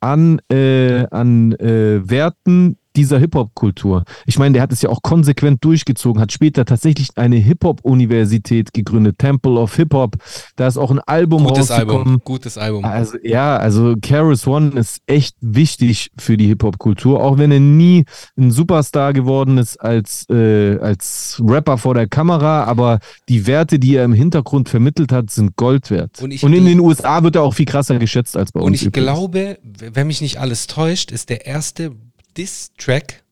an, äh, an äh, Werten dieser Hip-Hop-Kultur. Ich meine, der hat es ja auch konsequent durchgezogen, hat später tatsächlich eine Hip-Hop-Universität gegründet, Temple of Hip-Hop. Da ist auch ein Album Gutes. Album, gutes Album. Also ja, also Karis One ist echt wichtig für die Hip-Hop-Kultur, auch wenn er nie ein Superstar geworden ist als, äh, als Rapper vor der Kamera, aber die Werte, die er im Hintergrund vermittelt hat, sind Gold wert. Und Und in den USA wird er auch viel krasser geschätzt als bei Und uns. ich übrigens. glaube, wenn mich nicht alles täuscht, ist der erste Diss-Track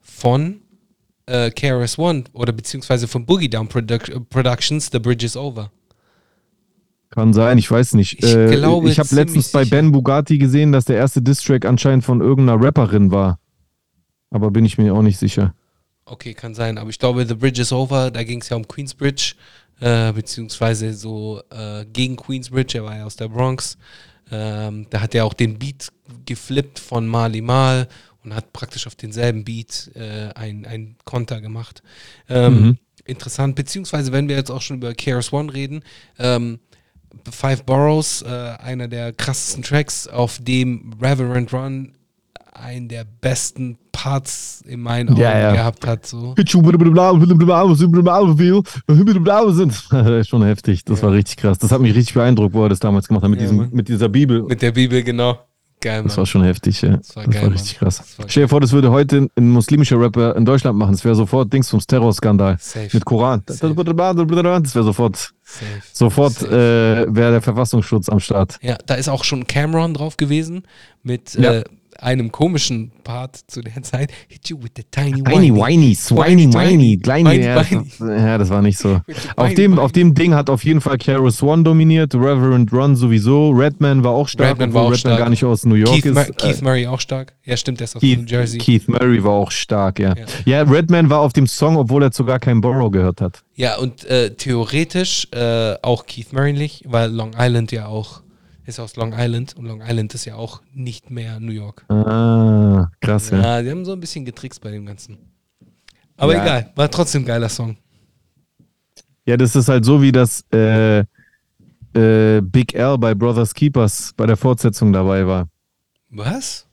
von äh, KRS-One oder beziehungsweise von Boogie Down Produc Productions, The Bridge is Over. Kann sein, ich weiß nicht. Ich äh, glaube ich habe letztens bei. Ben Bugatti gesehen, dass der erste Distrack anscheinend von irgendeiner Rapperin war. Aber bin ich mir auch nicht sicher. Okay, kann sein, aber ich glaube, The Bridge is Over, da ging es ja um Queensbridge, äh, beziehungsweise so äh, gegen Queensbridge, er war ja aus der Bronx. Ähm, da hat er auch den Beat geflippt von Mali Mal und hat praktisch auf denselben Beat äh, ein, ein Konter gemacht. Ähm, Mhm. Interessant, beziehungsweise wenn wir jetzt auch schon über KRS One reden, ähm, Five Boroughs, äh, einer der krassesten Tracks, auf dem Reverend Run einen der besten Parts in meinen Augen Ja, ja. gehabt hat. So. Schon heftig, das Ja. war richtig krass. Das hat mich richtig beeindruckt, wo er das damals gemacht hat mit, diesem, mit dieser Bibel. Mit der Bibel, genau. Geil, Das war Mann. schon heftig, ja. Das war Das geil, war Mann. richtig krass. Das war Stell dir vor, das würde heute ein, muslimischer Rapper in Deutschland machen. Das wäre sofort Dings vom Terrorskandal. Safe. Mit Koran. Das Safe. wäre sofort, Safe. sofort äh, wäre der Verfassungsschutz am Start. Ja, da ist auch schon Cameron drauf gewesen mit Ja. äh, einem komischen Part zu der Zeit. Hit you with the tiny Whiny, whiny. whiny, swiny, Whiny, kleine. Ja, ja, das war nicht so. Auf dem, auf dem Ding hat auf jeden Fall Karis One dominiert, Reverend Run sowieso, Redman war auch stark, Redman war auch Redman stark. gar nicht aus New York Keith, ist. Mur Äh, Keith Murray auch stark. Ja, stimmt, der ist aus New Keith, Jersey. Keith Murray war auch stark, ja. Ja. ja. Redman war auf dem Song, obwohl er zu gar keinen Borough gehört hat. Ja, und äh, theoretisch äh, auch Keith Murray nicht, weil Long Island ja auch ist aus Long Island und Long Island ist ja auch nicht mehr New York. Ah, krass, ja. Ja, die haben so ein bisschen getrickst bei dem Ganzen. Aber Ja. egal, war trotzdem ein geiler Song. Ja, das ist halt so, wie das äh, äh, Big L bei Brothers Keepers bei der Fortsetzung dabei war. Was?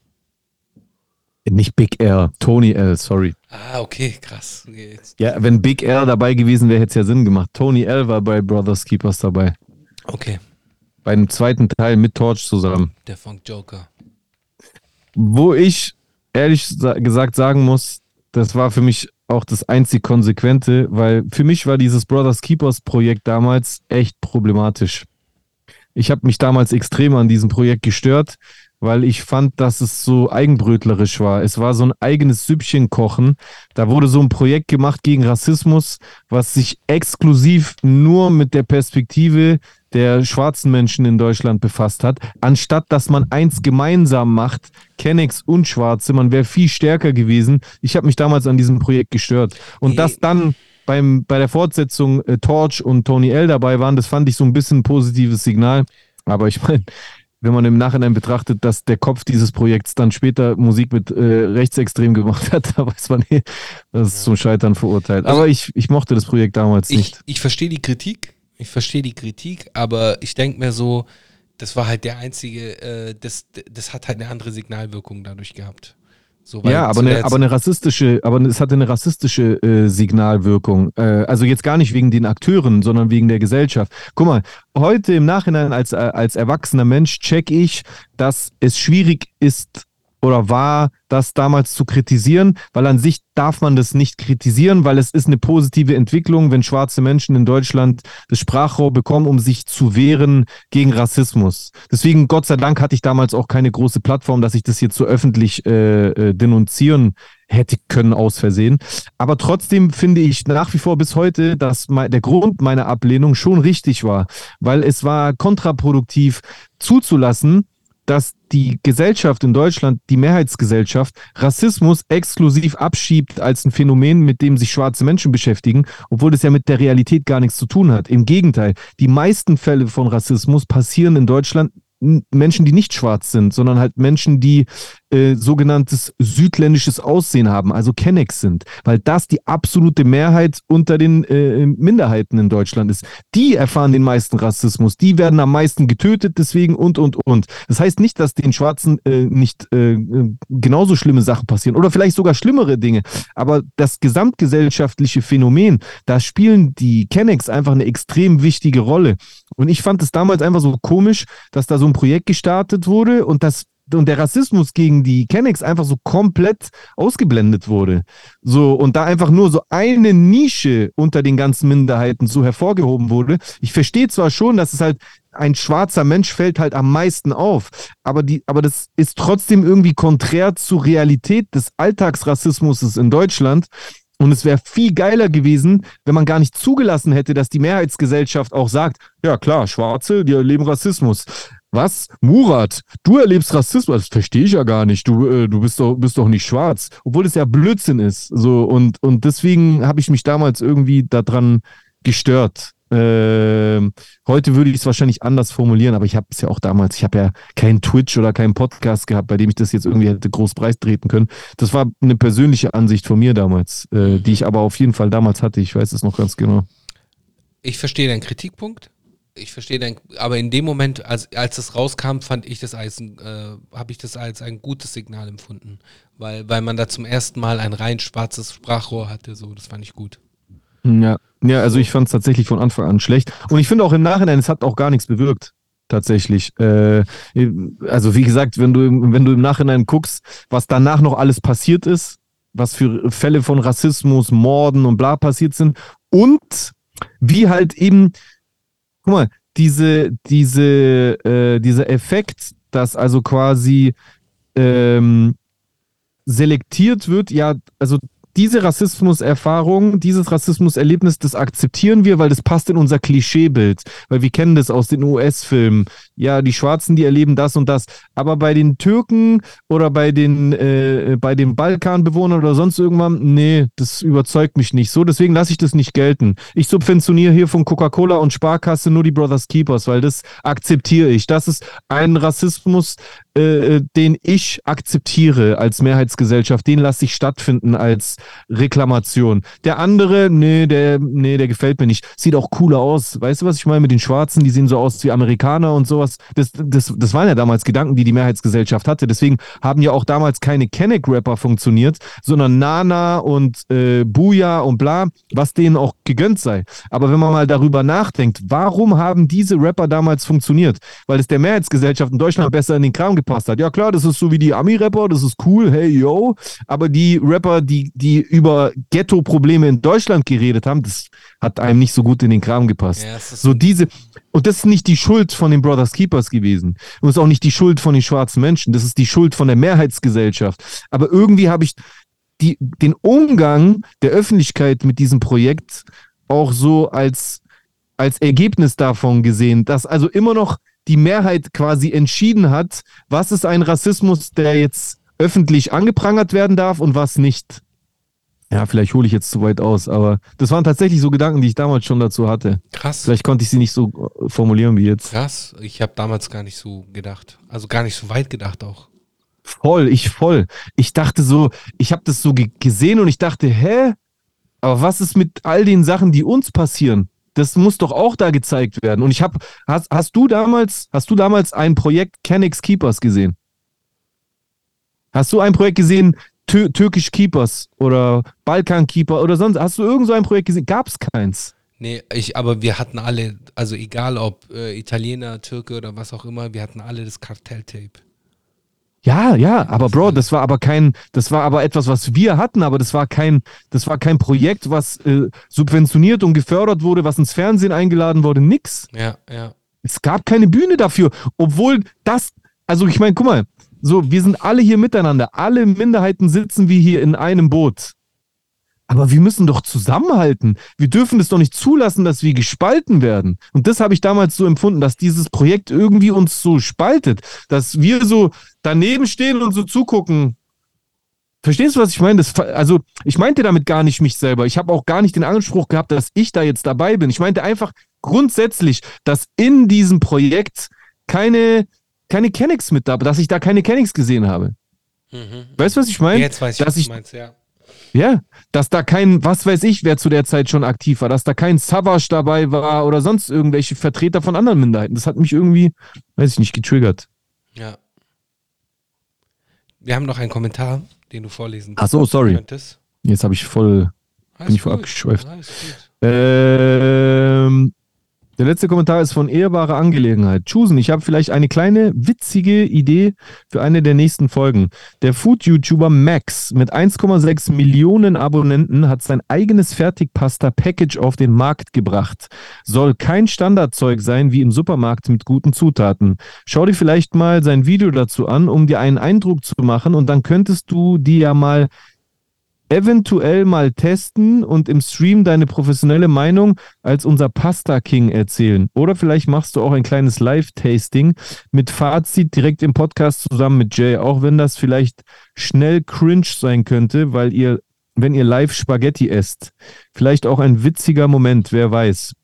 Nicht Big L, Tony L, sorry. Ah, okay, krass. Jetzt- Ja, wenn Big L dabei gewesen wäre, hätte es ja Sinn gemacht. Tony L war bei Brothers Keepers dabei. Okay, Bei dem zweiten Teil mit Torch zusammen. der Funk Joker. Wo ich ehrlich sa gesagt sagen muss, das war für mich auch das einzig Konsequente, weil für mich war dieses Brothers Keepers Projekt damals echt problematisch. Ich habe mich damals extrem an diesem Projekt gestört, weil ich fand, dass es so eigenbrötlerisch war. Es war so ein eigenes Süppchen kochen. Da wurde so ein Projekt gemacht gegen Rassismus, was sich exklusiv nur mit der Perspektive der schwarzen Menschen in Deutschland befasst hat, anstatt dass man eins gemeinsam macht, Kennex und Schwarze, man wäre viel stärker gewesen. Ich habe mich damals an diesem Projekt gestört. Und Nee. dass dann beim, bei der Fortsetzung äh, Torch und Tony L dabei waren, das fand ich so ein bisschen ein positives Signal. Aber ich meine, wenn man im Nachhinein betrachtet, dass der Kopf dieses Projekts dann später Musik mit äh, rechtsextrem gemacht hat, da weiß man, das ist zum Scheitern verurteilt. Also- Aber ich, ich mochte das Projekt damals Ich, nicht. ich verstehe die Kritik, ich verstehe die Kritik, aber ich denke mir so, das war halt der einzige, äh, das, das hat halt eine andere Signalwirkung dadurch gehabt. So, Ja, aber eine, aber eine rassistische, aber es hatte eine rassistische äh, Signalwirkung. Äh, also jetzt gar nicht wegen den Akteuren, sondern wegen der Gesellschaft. Guck mal, heute im Nachhinein als, äh, als erwachsener Mensch check ich, dass es schwierig ist oder war, das damals zu kritisieren, weil an sich darf man das nicht kritisieren, weil es ist eine positive Entwicklung, wenn schwarze Menschen in Deutschland das Sprachrohr bekommen, um sich zu wehren gegen Rassismus. Deswegen, Gott sei Dank, hatte ich damals auch keine große Plattform, dass ich das jetzt so öffentlich äh, äh, denunzieren hätte können aus Versehen. Aber trotzdem finde ich nach wie vor bis heute, dass der Grund meiner Ablehnung schon richtig war, weil es war kontraproduktiv zuzulassen, dass die Gesellschaft in Deutschland, die Mehrheitsgesellschaft, Rassismus exklusiv abschiebt als ein Phänomen, mit dem sich schwarze Menschen beschäftigen, obwohl das ja mit der Realität gar nichts zu tun hat. Im Gegenteil, die meisten Fälle von Rassismus passieren in Deutschland Menschen, die nicht schwarz sind, sondern halt Menschen, die äh, sogenanntes südländisches Aussehen haben, also Kennex sind, weil das die absolute Mehrheit unter den äh, Minderheiten in Deutschland ist. Die erfahren den meisten Rassismus, die werden am meisten getötet deswegen und, und, und. Das heißt nicht, dass den Schwarzen äh, nicht äh, genauso schlimme Sachen passieren oder vielleicht sogar schlimmere Dinge, aber das gesamtgesellschaftliche Phänomen, da spielen die Kennex einfach eine extrem wichtige Rolle. Und ich fand es damals einfach so komisch, dass da so ein Projekt gestartet wurde und das und der Rassismus gegen die Kennex einfach so komplett ausgeblendet wurde. So, und da einfach nur so eine Nische unter den ganzen Minderheiten so hervorgehoben wurde. Ich verstehe zwar schon, dass es halt ein schwarzer Mensch fällt halt am meisten auf, aber die, aber das ist trotzdem irgendwie konträr zur Realität des Alltagsrassismus in Deutschland. Und es wäre viel geiler gewesen, wenn man gar nicht zugelassen hätte, dass die Mehrheitsgesellschaft auch sagt, ja klar, Schwarze, die erleben Rassismus. Was? Murat, du erlebst Rassismus? Das verstehe ich ja gar nicht. Du, äh, du bist, doch, bist doch nicht schwarz. Obwohl es ja Blödsinn ist. So, und, und deswegen habe ich mich damals irgendwie daran gestört. Ähm, heute würde ich es wahrscheinlich anders formulieren, aber ich habe es ja auch damals, ich habe ja keinen Twitch oder keinen Podcast gehabt, bei dem ich das jetzt irgendwie hätte groß preistreten können. Das war eine persönliche Ansicht von mir damals, äh, die ich aber auf jeden Fall damals hatte. Ich weiß es noch ganz genau. Ich verstehe deinen Kritikpunkt. Ich verstehe dein, aber in dem Moment, als, als es rauskam, fand ich das als, äh, habe ich das als ein gutes Signal empfunden. Weil, weil man da zum ersten Mal ein rein schwarzes Sprachrohr hatte, so, das fand ich gut. Ja, ja also ich fand es tatsächlich von Anfang an schlecht. Und ich finde auch im Nachhinein, es hat auch gar nichts bewirkt. Tatsächlich. Äh, also wie gesagt, wenn du, wenn du im Nachhinein guckst, was danach noch alles passiert ist, was für Fälle von Rassismus, Morden und bla passiert sind und wie halt eben, guck mal, diese, diese, äh, dieser Effekt, dass also quasi ähm, selektiert wird, ja, also diese Rassismuserfahrung, dieses Rassismuserlebnis, das akzeptieren wir, weil das passt in unser Klischeebild. Weil wir kennen das aus den US-Filmen. Ja, die Schwarzen, die erleben das und das. Aber bei den Türken oder bei den, äh, bei den Balkanbewohnern oder sonst irgendwann, nee, das überzeugt mich nicht so. Deswegen lasse ich das nicht gelten. Ich subventioniere hier von Coca-Cola und Sparkasse nur die Brothers Keepers, weil das akzeptiere ich. Das ist ein Rassismus, äh, den ich akzeptiere als Mehrheitsgesellschaft, den lasse ich stattfinden als Reklamation. Der andere, nee, der, nee, der gefällt mir nicht. Sieht auch cooler aus. Weißt du, was ich meine mit den Schwarzen? Die sehen so aus wie Amerikaner und sowas. Das, das, das waren ja damals Gedanken, die die Mehrheitsgesellschaft hatte. Deswegen haben ja auch damals keine Kenneck-Rapper funktioniert, sondern Nana und äh, Buja und bla, was denen auch gegönnt sei. Aber wenn man mal darüber nachdenkt, warum haben diese Rapper damals funktioniert? Weil es der Mehrheitsgesellschaft in Deutschland besser in den Kram gepasst hat. Ja klar, das ist so wie die Ami-Rapper, das ist cool, hey yo. Aber die Rapper, die, die über Ghetto-Probleme in Deutschland geredet haben, das hat einem nicht so gut in den Kram gepasst. Ja, So diese, und das ist nicht die Schuld von den Brothers Keepers gewesen. Und es ist auch nicht die Schuld von den schwarzen Menschen. Das ist die Schuld von der Mehrheitsgesellschaft. Aber irgendwie habe ich die, den Umgang der Öffentlichkeit mit diesem Projekt auch so als, als Ergebnis davon gesehen, dass also immer noch die Mehrheit quasi entschieden hat, was ist ein Rassismus, der jetzt öffentlich angeprangert werden darf und was nicht. Ja, vielleicht hole ich jetzt zu weit aus, aber das waren tatsächlich so Gedanken, die ich damals schon dazu hatte. krass. Vielleicht konnte ich sie nicht so äh, formulieren wie jetzt. Krass. Ich habe damals gar nicht so gedacht. Also gar nicht so weit gedacht auch. Voll, ich voll. Ich dachte so, ich habe das so ge gesehen und ich dachte, hä? Aber was ist mit all den Sachen, die uns passieren? Das muss doch auch da gezeigt werden. Und ich habe, hast, hast du damals, hast du damals ein Projekt Kennex Keepers gesehen? Hast du ein Projekt gesehen, Tür Türkisch Keepers oder Balkan Keeper oder sonst. Hast du irgend so ein Projekt gesehen? Gab es keins. Nee, ich, aber wir hatten alle, also egal ob äh, Italiener, Türke oder was auch immer, wir hatten alle das Kartelltape. Ja, ja, aber Bro, das war aber kein, das war aber etwas, was wir hatten, aber das war kein, das war kein Projekt, was äh, subventioniert und gefördert wurde, was ins Fernsehen eingeladen wurde, nix. Ja, ja. Es gab keine Bühne dafür, obwohl das, also ich meine, guck mal, so, wir sind alle hier miteinander, alle Minderheiten sitzen wie hier in einem Boot. Aber wir müssen doch zusammenhalten. Wir dürfen es doch nicht zulassen, dass wir gespalten werden. Und das habe ich damals so empfunden, dass dieses Projekt irgendwie uns so spaltet, dass wir so daneben stehen und so zugucken. Verstehst du, was ich meine? Das, also, ich meinte damit gar nicht mich selber. Ich habe auch gar nicht den Anspruch gehabt, dass ich da jetzt dabei bin. Ich meinte einfach grundsätzlich, dass in diesem Projekt keine, keine Kennex mit da, dass ich da keine Kennex gesehen habe. Mhm. Weißt du, was ich meine? Jetzt weiß ich, dass was ich, du meinst, ja. Ja, dass da kein, was weiß ich, wer zu der Zeit schon aktiv war, dass da kein Savage dabei war oder sonst irgendwelche Vertreter von anderen Minderheiten. Das hat mich irgendwie, weiß ich nicht, getriggert. Ja. Wir haben noch einen Kommentar, den du vorlesen Ach so, sorry. könntest. Jetzt habe ich voll, Alles bin ich voll abgeschweift. Ähm, der letzte Kommentar ist von ehrbare Angelegenheit. Chusen, ich habe vielleicht eine kleine witzige Idee für eine der nächsten Folgen. Der Food-YouTuber Max mit 1,6 Millionen Abonnenten hat sein eigenes Fertigpasta-Package auf den Markt gebracht. Soll kein Standardzeug sein wie im Supermarkt mit guten Zutaten. Schau dir vielleicht mal sein Video dazu an, um dir einen Eindruck zu machen und dann könntest du dir ja mal eventuell mal testen und im Stream deine professionelle Meinung als unser Pasta King erzählen. Oder vielleicht machst du auch ein kleines Live-Tasting mit Fazit direkt im Podcast zusammen mit Jay, auch wenn das vielleicht schnell cringe sein könnte, weil ihr, wenn ihr live Spaghetti esst. Vielleicht auch ein witziger Moment, wer weiß.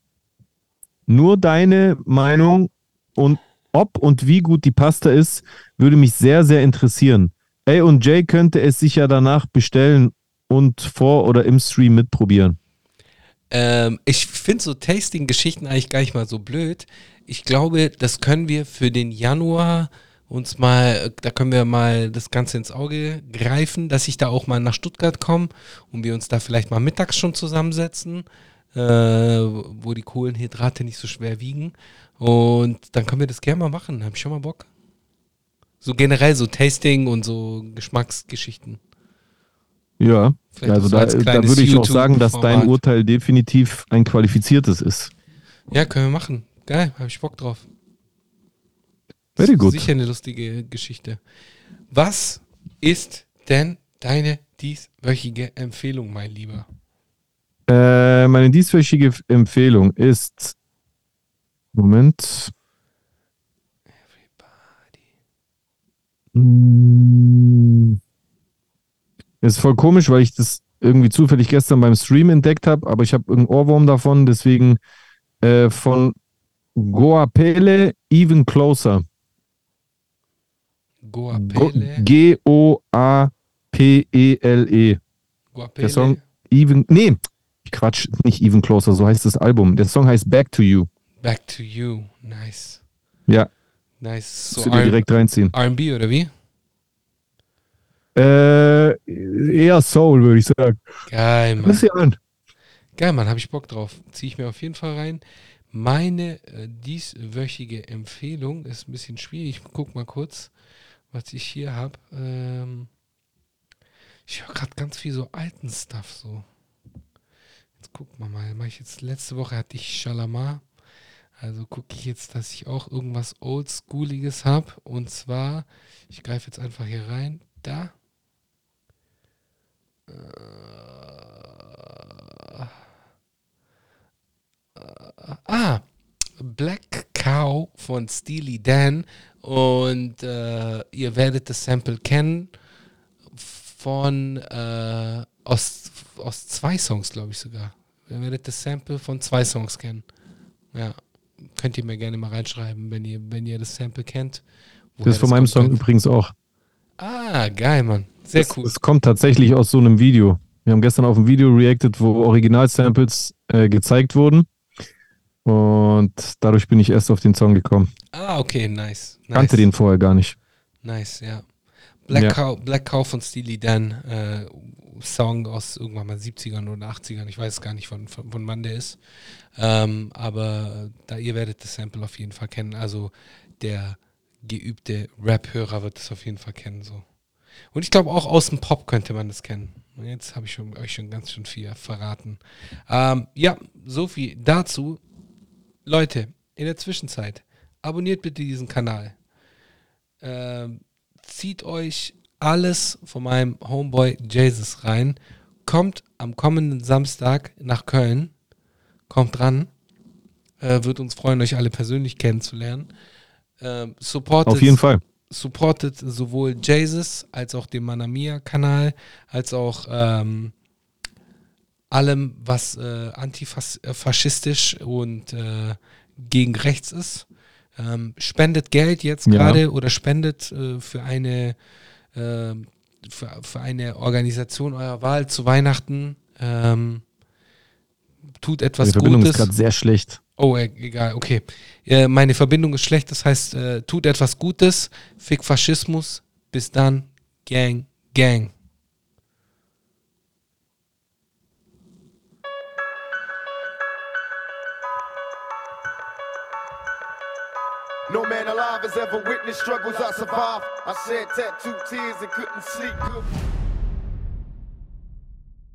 Nur deine Meinung und ob und wie gut die Pasta ist, würde mich sehr, sehr interessieren. Ey, und Jay könnte es sich ja danach bestellen und vor oder im Stream mitprobieren. Ähm, ich finde so Tasting-Geschichten eigentlich gar nicht mal so blöd. Ich glaube, das können wir für den Januar uns mal, da können wir mal das Ganze ins Auge greifen, dass ich da auch mal nach Stuttgart komme und wir uns da vielleicht mal mittags schon zusammensetzen, äh, wo die Kohlenhydrate nicht so schwer wiegen. Und dann können wir das gerne mal machen. Hab ich schon mal Bock. So generell so Tasting und so Geschmacksgeschichten. Ja, Vielleicht also so da, als da würde ich auch sagen, dass dein. Urteil definitiv ein qualifiziertes ist. Ja, können wir machen. Geil, habe ich Bock drauf. Very good. Sicher eine lustige Geschichte. Was ist denn deine dieswöchige Empfehlung, mein Lieber? Äh, meine dieswöchige Empfehlung ist. Moment. Ist voll komisch, weil ich das irgendwie zufällig gestern beim Stream entdeckt habe, aber ich habe einen Ohrwurm davon, deswegen äh, von Goapele Even Closer. Go- Goapele. G-O-A-P-E-L-E. Goapele. Der Song Even, nee, Quatsch, nicht Even Closer, so heißt das Album. Der Song heißt Back to You. Back to You. Nice. Ja, Nice. So dir direkt reinziehen. R&B oder wie? Äh, eher Soul, würde ich sagen. Geil, Mann. Lass an. Geil, Mann, habe ich Bock drauf. Ziehe ich mir auf jeden Fall rein. Meine äh, dieswöchige Empfehlung ist ein bisschen schwierig. Ich guck mal kurz, was ich hier habe. Ähm, ich höre gerade ganz viel so alten Stuff so. Jetzt gucken wir mal. Mach ich jetzt letzte Woche hatte ich Shalamar. Also gucke ich jetzt, dass ich auch irgendwas Oldschooliges habe. Und zwar, ich greife jetzt einfach hier rein. Da. Ah, Black Cow von Steely Dan und äh, ihr werdet das Sample kennen von äh, aus, aus zwei Songs, glaube ich sogar. Ihr werdet das Sample von zwei Songs kennen. Ja, könnt ihr mir gerne mal reinschreiben, wenn ihr, wenn ihr das Sample kennt. Das ist von meinem Song könnte. übrigens auch. Ah, geil, Mann. Sehr das, cool. Das kommt tatsächlich aus so einem Video. Wir haben gestern auf ein Video reacted, wo Original-Samples äh, gezeigt wurden. Und dadurch bin ich erst auf den Song gekommen. Ah, okay, nice. nice. Kannte den vorher gar nicht. Nice, ja. Black, Ja. Cow, Black Cow von Steely Dan, äh, Song aus irgendwann mal 70ern oder 80ern. Ich weiß gar nicht, von, von, von wann der ist. Ähm, aber da ihr werdet das Sample auf jeden Fall kennen. Also der geübte Rap-Hörer wird es auf jeden Fall kennen. So. Und ich glaube auch aus dem Pop könnte man das kennen. Und Jetzt habe ich schon, euch schon ganz schön viel verraten. Ähm, ja, so viel dazu. Leute, in der Zwischenzeit, abonniert bitte diesen Kanal. Ähm, zieht euch alles von meinem Homeboy Jesus rein. Kommt am kommenden Samstag nach Köln. Kommt dran. Äh, wird uns freuen, euch alle persönlich kennenzulernen. Ähm, supportet, Auf jeden Fall. Supportet sowohl Jesus als auch den Manamia-Kanal, als auch ähm, allem, was äh, antifaschistisch und äh, gegen rechts ist. Ähm, spendet Geld jetzt Ja. gerade oder spendet äh, für eine ähm, für, für eine Organisation eurer Wahl zu Weihnachten. Ähm, tut etwas Die Verbindung ist Gutes. gerade sehr schlecht. Oh, e- egal, okay. Äh, meine Verbindung ist schlecht, das heißt, äh, tut etwas Gutes, fick Faschismus, bis dann, Gang, Gang. No man alive has ever witnessed struggles I survived. I shed tattooed tears and couldn't sleep good.